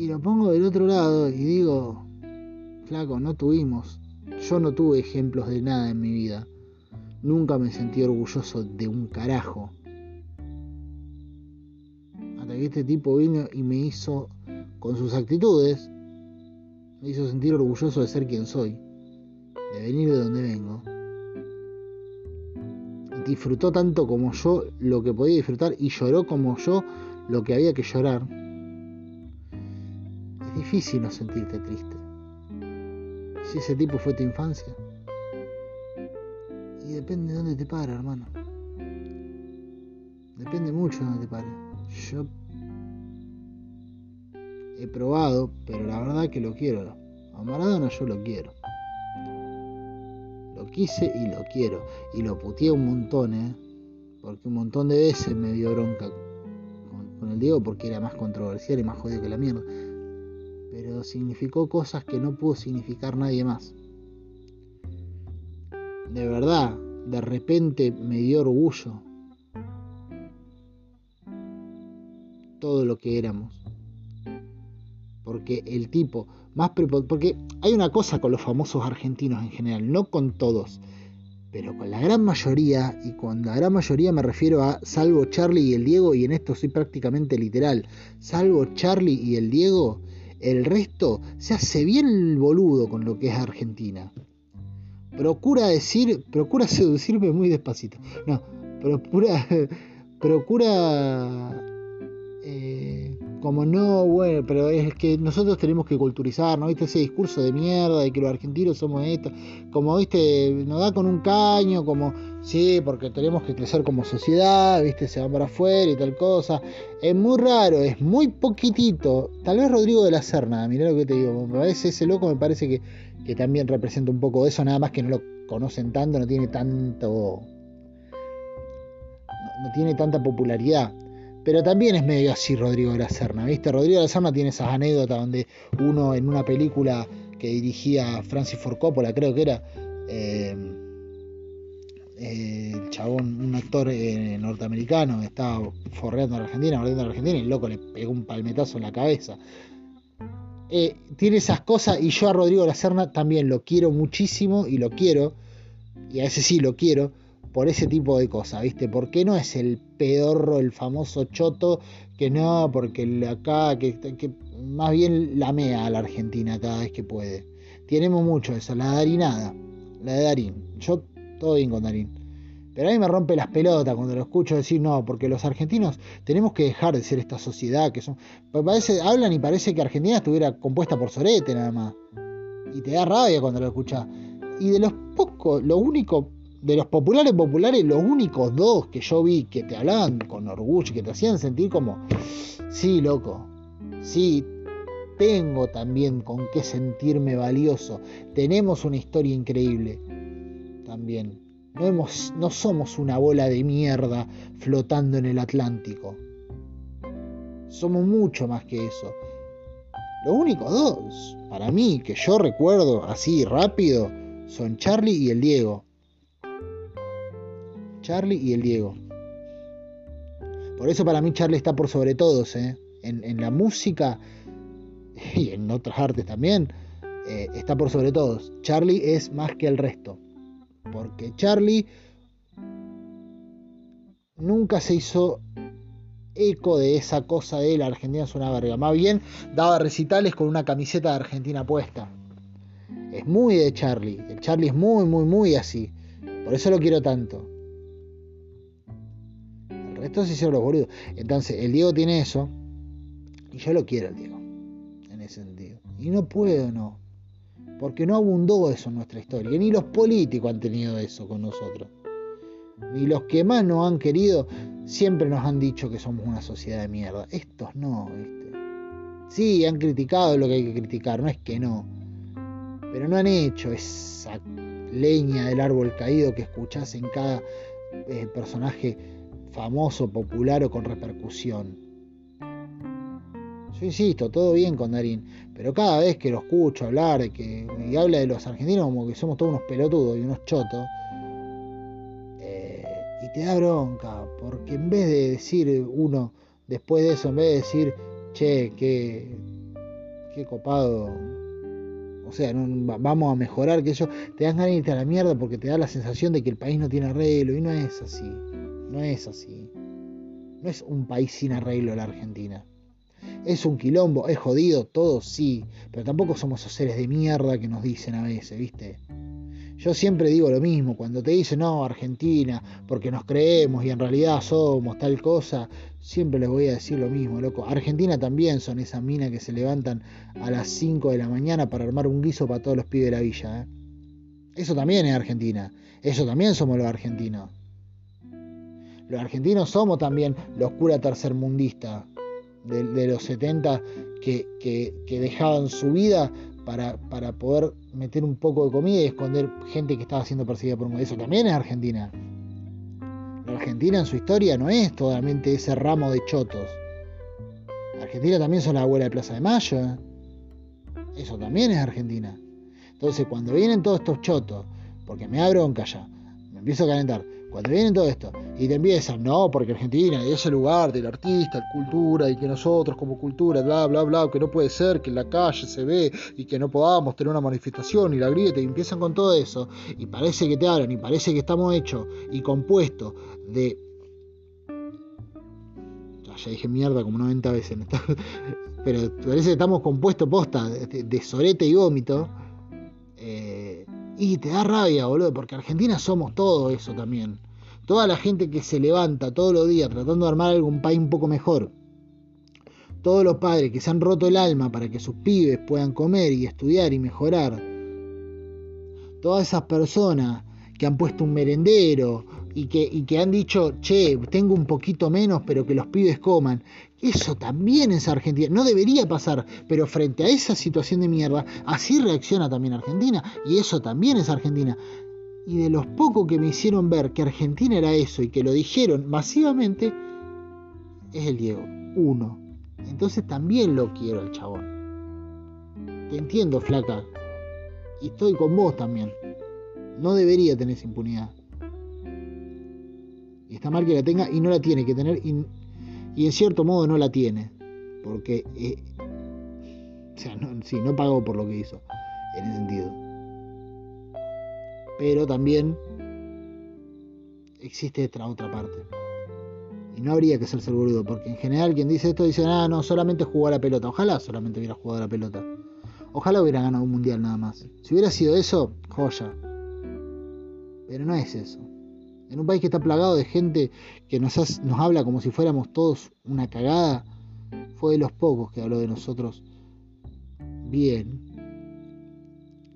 Y lo pongo del otro lado y digo, flaco, no tuvimos, yo no tuve ejemplos de nada en mi vida. Nunca me sentí orgulloso de un carajo. Hasta que este tipo vino y me hizo con sus actitudes, me hizo sentir orgulloso de ser quien soy, de venir de donde vengo. Disfrutó tanto como yo lo que podía disfrutar y lloró como yo lo que había que llorar. Difícil no sentirte triste. Si ese tipo fue tu infancia. Y depende de dónde te para, hermano. Depende mucho de dónde te pare. Yo he probado, pero la verdad que lo quiero. A Maradona yo lo quiero. Lo quise y lo quiero. Y lo puteé un montón, ¿eh? Porque un montón de veces me dio bronca con, el Diego porque era más controversial y más jodido que la mierda. Pero significó cosas que no pudo significar nadie más. De verdad, de repente me dio orgullo todo lo que éramos porque el tipo más porque hay una cosa con los famosos argentinos en general, no con todos, pero con la gran mayoría, y con la gran mayoría me refiero a salvo Charlie y el Diego, y en esto soy prácticamente literal, salvo Charlie y el Diego, el resto se hace bien el boludo con lo que es Argentina. Procura decir, procura seducirme muy despacito. No, procura, procura como no, bueno, pero es que nosotros tenemos que culturizar, ¿no? ¿Viste ese discurso de mierda de que los argentinos somos esto? Como, ¿viste? Nos da con un caño, como, sí, porque tenemos que crecer como sociedad, ¿viste? Se van para afuera y tal cosa. Es muy raro, es muy poquitito. Tal vez Rodrigo de la Serna, mirá lo que te digo, a veces ese loco me parece que, que también representa un poco eso, nada más que no lo conocen tanto, no tiene tanto. no tiene tanta popularidad. Pero también es medio así Rodrigo de la Serna, ¿viste? Rodrigo de la Serna tiene esas anécdotas donde uno en una película que dirigía Francis Ford Coppola, creo que era, eh, eh, chabón, un actor eh, norteamericano, estaba forreando a la Argentina, mordiendo a la Argentina, y el loco le pegó un palmetazo en la cabeza. tiene esas cosas y yo a Rodrigo de la Serna también lo quiero muchísimo y lo quiero, y a ese sí lo quiero, por ese tipo de cosas, ¿viste? Porque no es el pedorro, el famoso choto, que no, porque acá, que, que más bien lamea a la Argentina cada vez que puede. Tenemos mucho eso, la Darinada, la de Darín. Yo todo bien con Darín. Pero a mí me rompe las pelotas cuando lo escucho decir no, porque los argentinos tenemos que dejar de ser esta sociedad que son. Parece, hablan y parece que Argentina estuviera compuesta por Sorete nada más. Y te da rabia cuando lo escuchas. Y de los pocos, lo único de los populares populares, los únicos dos que yo vi que te hablaban con orgullo, que te hacían sentir como, sí, loco, sí, tengo también con qué sentirme valioso, tenemos una historia increíble también. No, hemos, no somos una bola de mierda flotando en el Atlántico. Somos mucho más que eso. Los únicos dos, para mí, que yo recuerdo así rápido, son Charlie y el Diego. Charlie y el Diego. Por eso para mí Charlie está por sobre todos, ¿eh? en, la música y en otras artes también, eh, está por sobre todos. Charlie es más que el resto. Porque Charlie nunca se hizo eco de esa cosa de la Argentina es una verga. Más bien daba recitales con una camiseta de Argentina puesta. Es muy de Charlie. El Charlie es muy, muy, muy así. Por eso lo quiero tanto. Estos se hicieron los boludos. Entonces, el Diego tiene eso. Y yo lo quiero el Diego. En ese sentido. Y no puedo, no. Porque no abundó eso en nuestra historia. Ni los políticos han tenido eso con nosotros. Ni los que más nos han querido siempre nos han dicho que somos una sociedad de mierda. Estos no, ¿viste? Sí, han criticado lo que hay que criticar, no es que no. Pero no han hecho esa leña del árbol caído que escuchás en cada eh, personaje famoso, popular o con repercusión. Yo insisto, todo bien con Darín, pero cada vez que lo escucho hablar que, y habla de los argentinos como que somos todos unos pelotudos y unos chotos, eh, y te da bronca, porque en vez de decir uno, después de eso, en vez de decir, che, qué, qué copado, o sea, vamos a mejorar, que eso, te dan ganas de irte a la mierda porque te da la sensación de que el país no tiene arreglo, y no es así. No es así. No es un país sin arreglo la Argentina. Es un quilombo, es jodido, todo sí, pero tampoco somos esos seres de mierda que nos dicen a veces, ¿viste? Yo siempre digo lo mismo, cuando te dicen, no, Argentina, porque nos creemos y en realidad somos tal cosa, siempre les voy a decir lo mismo, loco. Argentina también son esas minas que se levantan a las 5 de la mañana para armar un guiso para todos los pibes de la villa, ¿eh? Eso también es Argentina, eso también somos los argentinos. Los argentinos somos también los curas tercermundistas de, los 70 que, dejaban su vida para, para, poder meter un poco de comida y esconder gente que estaba siendo perseguida por un... Eso también es Argentina. La Argentina en su historia no es totalmente ese ramo de chotos. Argentina también son la abuela de Plaza de Mayo. ¿eh? Eso también es Argentina. Entonces cuando vienen todos estos chotos, porque me da bronca ya, me empiezo a calentar, cuando vienen todo esto y te empiezan, no, porque Argentina y ese lugar del artista, la cultura y que nosotros como cultura, bla, bla, bla, que no puede ser que en la calle se ve y que no podamos tener una manifestación y la grieta y empiezan con todo eso y parece que te hablan y parece que estamos hechos y compuestos de... Ya dije mierda como 90 veces, pero parece que estamos compuestos posta de, de sorete y vómito. Eh, y te da rabia, boludo, porque Argentina somos todo eso también. Toda la gente que se levanta todos los días tratando de armar algún país un poco mejor. Todos los padres que se han roto el alma para que sus pibes puedan comer y estudiar y mejorar. Todas esas personas que han puesto un merendero y que, y que han dicho, che, tengo un poquito menos, pero que los pibes coman. Eso también es Argentina. No debería pasar, pero frente a esa situación de mierda, así reacciona también Argentina. Y eso también es Argentina. Y de los pocos que me hicieron ver que Argentina era eso y que lo dijeron masivamente, es el Diego. Uno. Entonces también lo quiero el chabón. Te entiendo, flaca. Y estoy con vos también. No debería tener impunidad. Y está la tenga y no la tiene que tener. En cierto modo no la tiene. Porque. Eh, o sea, no, sí, no pagó por lo que hizo. En ese sentido. Pero también. Existe esta otra parte. Y no habría que ser boludo. Porque en general quien dice esto dice, ah, no, solamente jugó a la pelota. Ojalá solamente hubiera jugado la pelota. Ojalá hubiera ganado un mundial nada más. Si hubiera sido eso, joya. Pero no es eso. En un país que está plagado de gente que nos, nos habla como si fuéramos todos una cagada, fue de los pocos que habló de nosotros bien,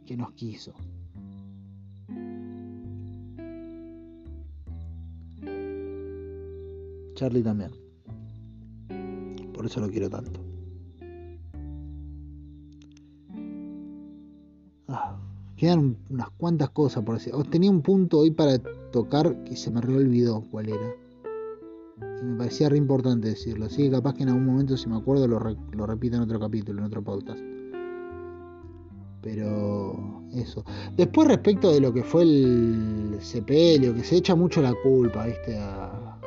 que nos quiso. Charlie también. Por eso lo quiero tanto. Unas cuantas cosas por decir. Tenía un punto hoy para tocar que se me olvidó cuál era. Y me parecía re importante decirlo. Así que capaz que en algún momento, si me acuerdo, lo, lo repito en otro capítulo, en otro podcast. Pero eso. Después, respecto de lo que fue el CPL, que se echa mucho la culpa, ¿viste? A,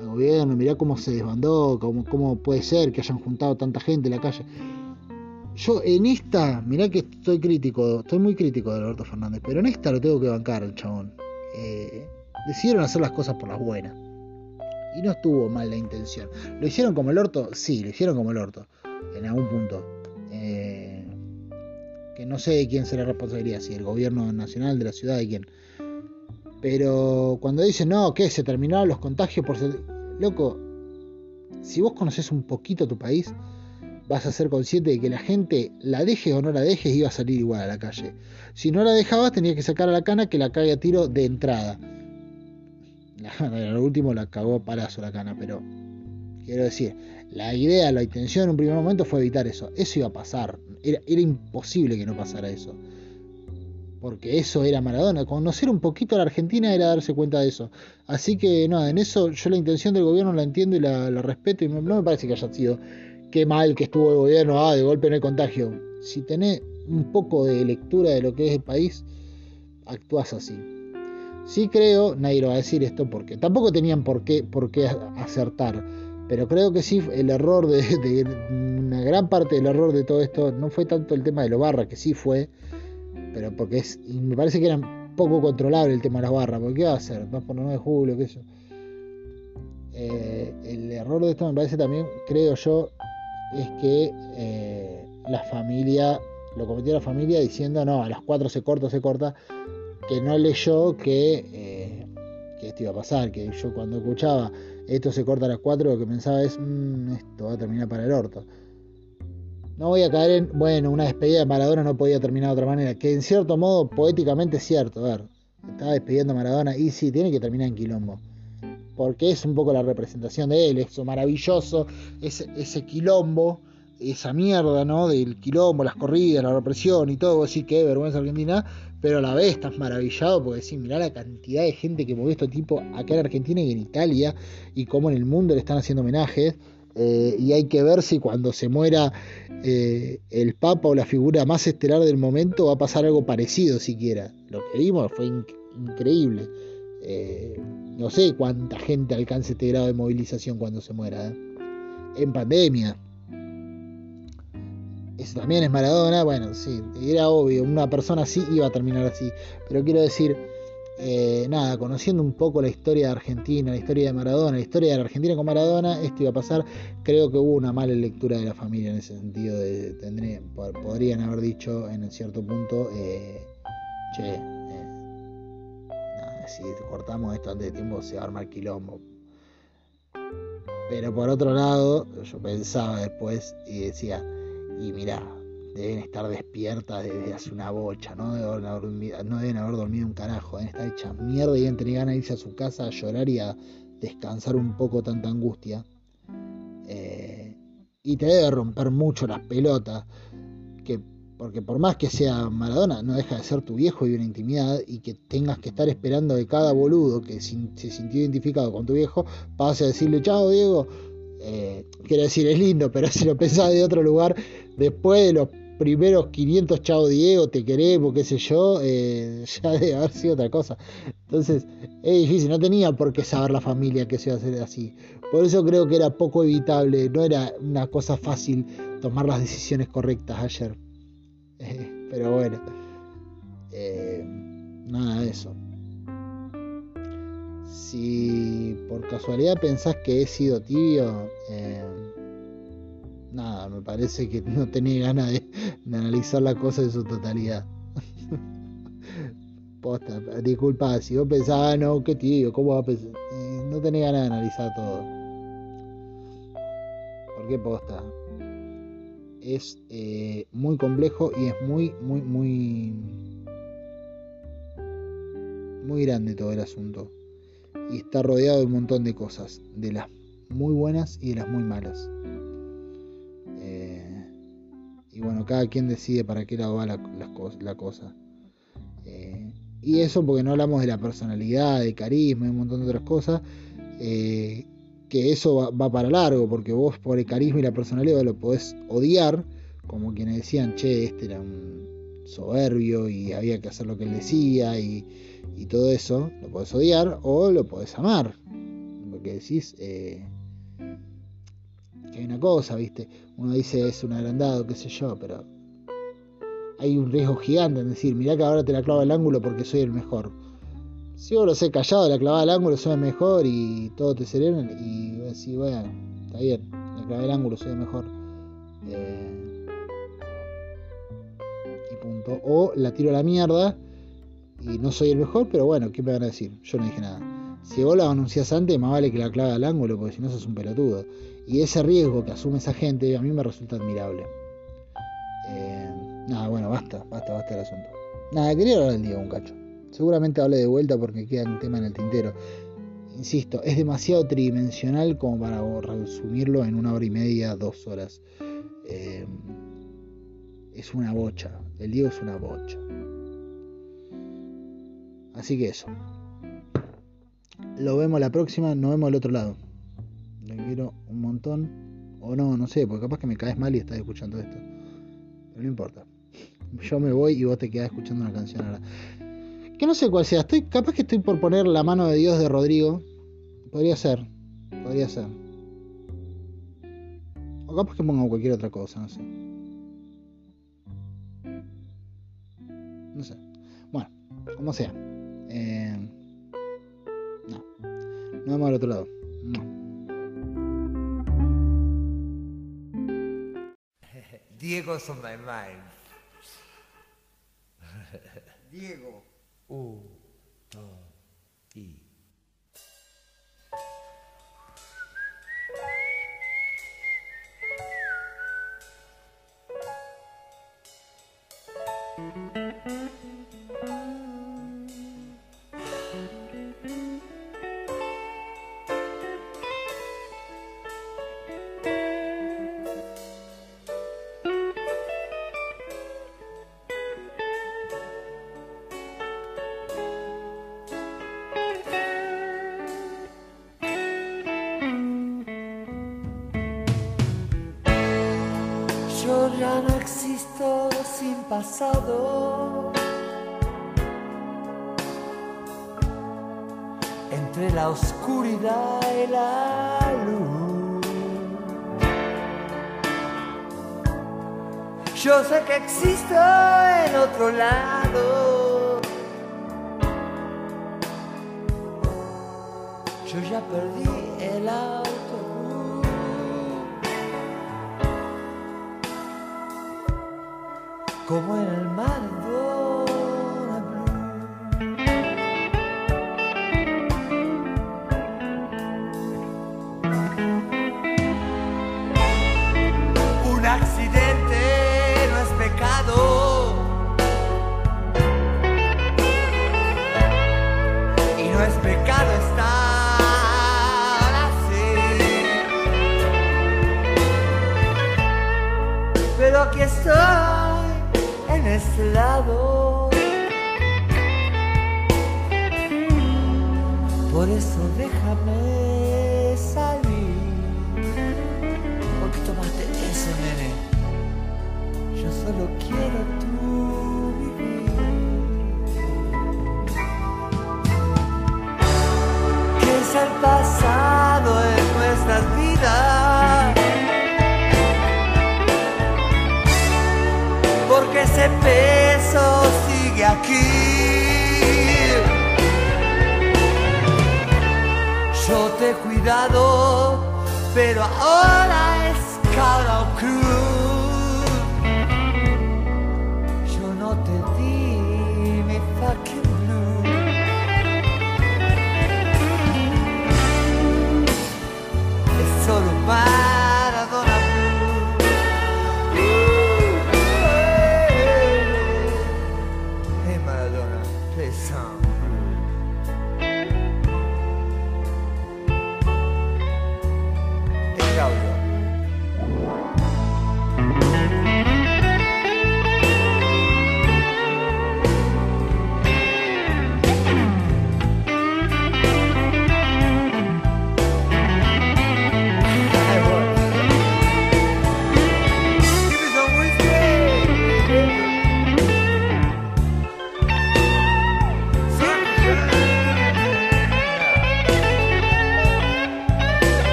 al gobierno. Mirá cómo se desbandó, cómo, cómo puede ser que hayan juntado tanta gente en la calle. Yo en esta, mirá que estoy crítico, estoy muy crítico de Alberto Fernández, pero en esta lo tengo que bancar el chabón. Eh, decidieron hacer las cosas por las buenas. Y no estuvo mal la intención. ¿Lo hicieron como el orto? Sí, lo hicieron como el orto. En algún punto. Eh, que no sé de quién será responsabilidad, si el gobierno nacional de la ciudad, de quién. Pero cuando dicen, no, que se terminaron los contagios por. Loco, si vos conoces un poquito tu país, vas a ser consciente de que la gente, la dejes o no la dejes, iba a salir igual a la calle. Si no la dejabas, tenías que sacar a la cana que la cague a tiro de entrada. Lo último la cagó a palazo la cana, pero quiero decir, la idea, la intención en un primer momento fue evitar eso. Eso iba a pasar. Era, era imposible que no pasara eso. Porque eso era Maradona. Conocer un poquito a la Argentina era darse cuenta de eso. Así que nada, en eso yo la intención del gobierno la entiendo y la, la respeto y no me parece que haya sido qué mal que estuvo el gobierno, ah, de golpe no hay contagio. Si tenés un poco de lectura de lo que es el país, actúas así. Sí creo, nadie lo va a decir esto porque tampoco tenían por qué, por qué acertar, pero creo que sí, el error de, una gran parte del error de todo esto no fue tanto el tema de los barras, que sí fue, pero porque es, me parece que era poco controlable el tema de las barras, porque ¿qué va a hacer? Vas por 9 de julio, qué sé eh, el error de esto me parece también, creo yo, es que eh, la familia, lo cometió la familia diciendo, no, a las 4 se corta, se corta, que no leyó que, eh, que esto iba a pasar, que yo cuando escuchaba esto se corta a las 4 lo que pensaba es, mm, esto va a terminar para el orto. No voy a caer en, bueno, una despedida de Maradona no podía terminar de otra manera, que en cierto modo poéticamente es cierto, a ver, estaba despidiendo a Maradona y sí, tiene que terminar en quilombo porque es un poco la representación de él, eso maravilloso, ese, ese quilombo, esa mierda, ¿no? Del quilombo, las corridas, la represión y todo, así que vergüenza Argentina, pero a la vez estás maravillado porque sí, mirá la cantidad de gente que movió este tipo acá en Argentina y en Italia, y cómo en el mundo le están haciendo homenajes. Eh, y hay que ver si cuando se muera eh, el Papa o la figura más estelar del momento va a pasar algo parecido siquiera. Lo que vimos fue increíble. Eh, no sé cuánta gente alcance este grado de movilización cuando se muera. ¿eh? En pandemia. Eso también es Maradona. Bueno, sí, era obvio. Una persona así iba a terminar así. Pero quiero decir, eh, nada, conociendo un poco la historia de Argentina, la historia de Maradona, la historia de la Argentina con Maradona, esto iba a pasar. Creo que hubo una mala lectura de la familia en ese sentido. De, podrían haber dicho en cierto punto, eh, che, si cortamos esto antes de tiempo se va a armar quilombo. Pero por otro lado, yo pensaba después y decía, y mirá, deben estar despiertas desde hace una bocha, no deben haber dormido, no deben haber dormido un carajo, deben estar hechas mierda y deben tener ganas de irse a su casa a llorar y a descansar un poco tanta angustia. Eh, y te debe romper mucho las pelotas, que porque por más que sea Maradona, no deja de ser tu viejo y una intimidad y que tengas que estar esperando de cada boludo que se sintió identificado con tu viejo pase a decirle chao Diego. Eh, quiero decir, es lindo, pero si lo pensás de otro lugar, después de los primeros 500 chao Diego, te queremos, qué sé yo, eh, ya debe haber sido otra cosa. Entonces, es difícil, no tenía por qué saber la familia que se iba a hacer así. Por eso creo que era poco evitable, no era una cosa fácil tomar las decisiones correctas ayer. pero bueno, eh, nada de eso. Si por casualidad pensás que he sido tibio, eh, nada, me parece que no tenía ganas de, analizar la cosa en su totalidad. Posta, disculpa, si vos pensabas, no, qué tibio, ¿cómo va a pensar? Eh, no tenía ganas de analizar todo. ¿Por qué posta? Es eh, muy complejo y es muy, muy, muy, muy grande todo el asunto. Y está rodeado de un montón de cosas, de las muy buenas y de las muy malas. Eh, y bueno, cada quien decide para qué lado va la, la cosa. Eh, y eso porque no hablamos de la personalidad, de carisma y un montón de otras cosas que eso va, para largo, porque vos por el carisma y la personalidad lo podés odiar, como quienes decían, che, este era un soberbio y había que hacer lo que él decía y, todo eso, lo podés odiar o lo podés amar. Porque decís eh, que hay una cosa, ¿viste? Uno dice es un agrandado, qué sé yo, pero hay un riesgo gigante en decir, mirá que ahora te la clavo el ángulo porque soy el mejor si vos lo sé callado, la clavada al ángulo suena mejor y todo te sereno y vos decís, bueno, está bien, la clavada al ángulo suena mejor. Eh, y punto. O la tiro a la mierda y no soy el mejor, pero bueno, ¿qué me van a decir? Yo no dije nada. Si vos la anunciás antes, más vale que la clave al ángulo, porque si no sos un pelotudo. Y ese riesgo que asume esa gente a mí me resulta admirable. Eh, nada, bueno, basta, basta, basta el asunto. Nada, quería hablar del día un cacho. Seguramente hable de vuelta porque queda un tema en el tintero. Insisto, es demasiado tridimensional como para resumirlo en una hora y media, dos horas. Eh, es una bocha. El Diego es una bocha. Así que eso. Lo vemos la próxima, nos vemos al otro lado. Lo quiero un montón. O no, no sé, porque capaz que me caes mal y estás escuchando esto. Pero no importa. Yo me voy y vos te quedás escuchando una canción ahora. Que no sé cuál sea. Estoy, capaz que estoy por poner la mano de Dios de Rodrigo. Podría ser. Podría ser. O capaz que ponga cualquier otra cosa, no sé. No sé. Bueno, como sea. Eh, no. Nos vemos al otro lado. No. Diego's on my mind. Diego. 五到一 existo en otro lado. cuidado, pero ahora es cara cruz.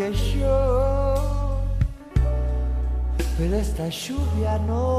que yo, pero esta lluvia no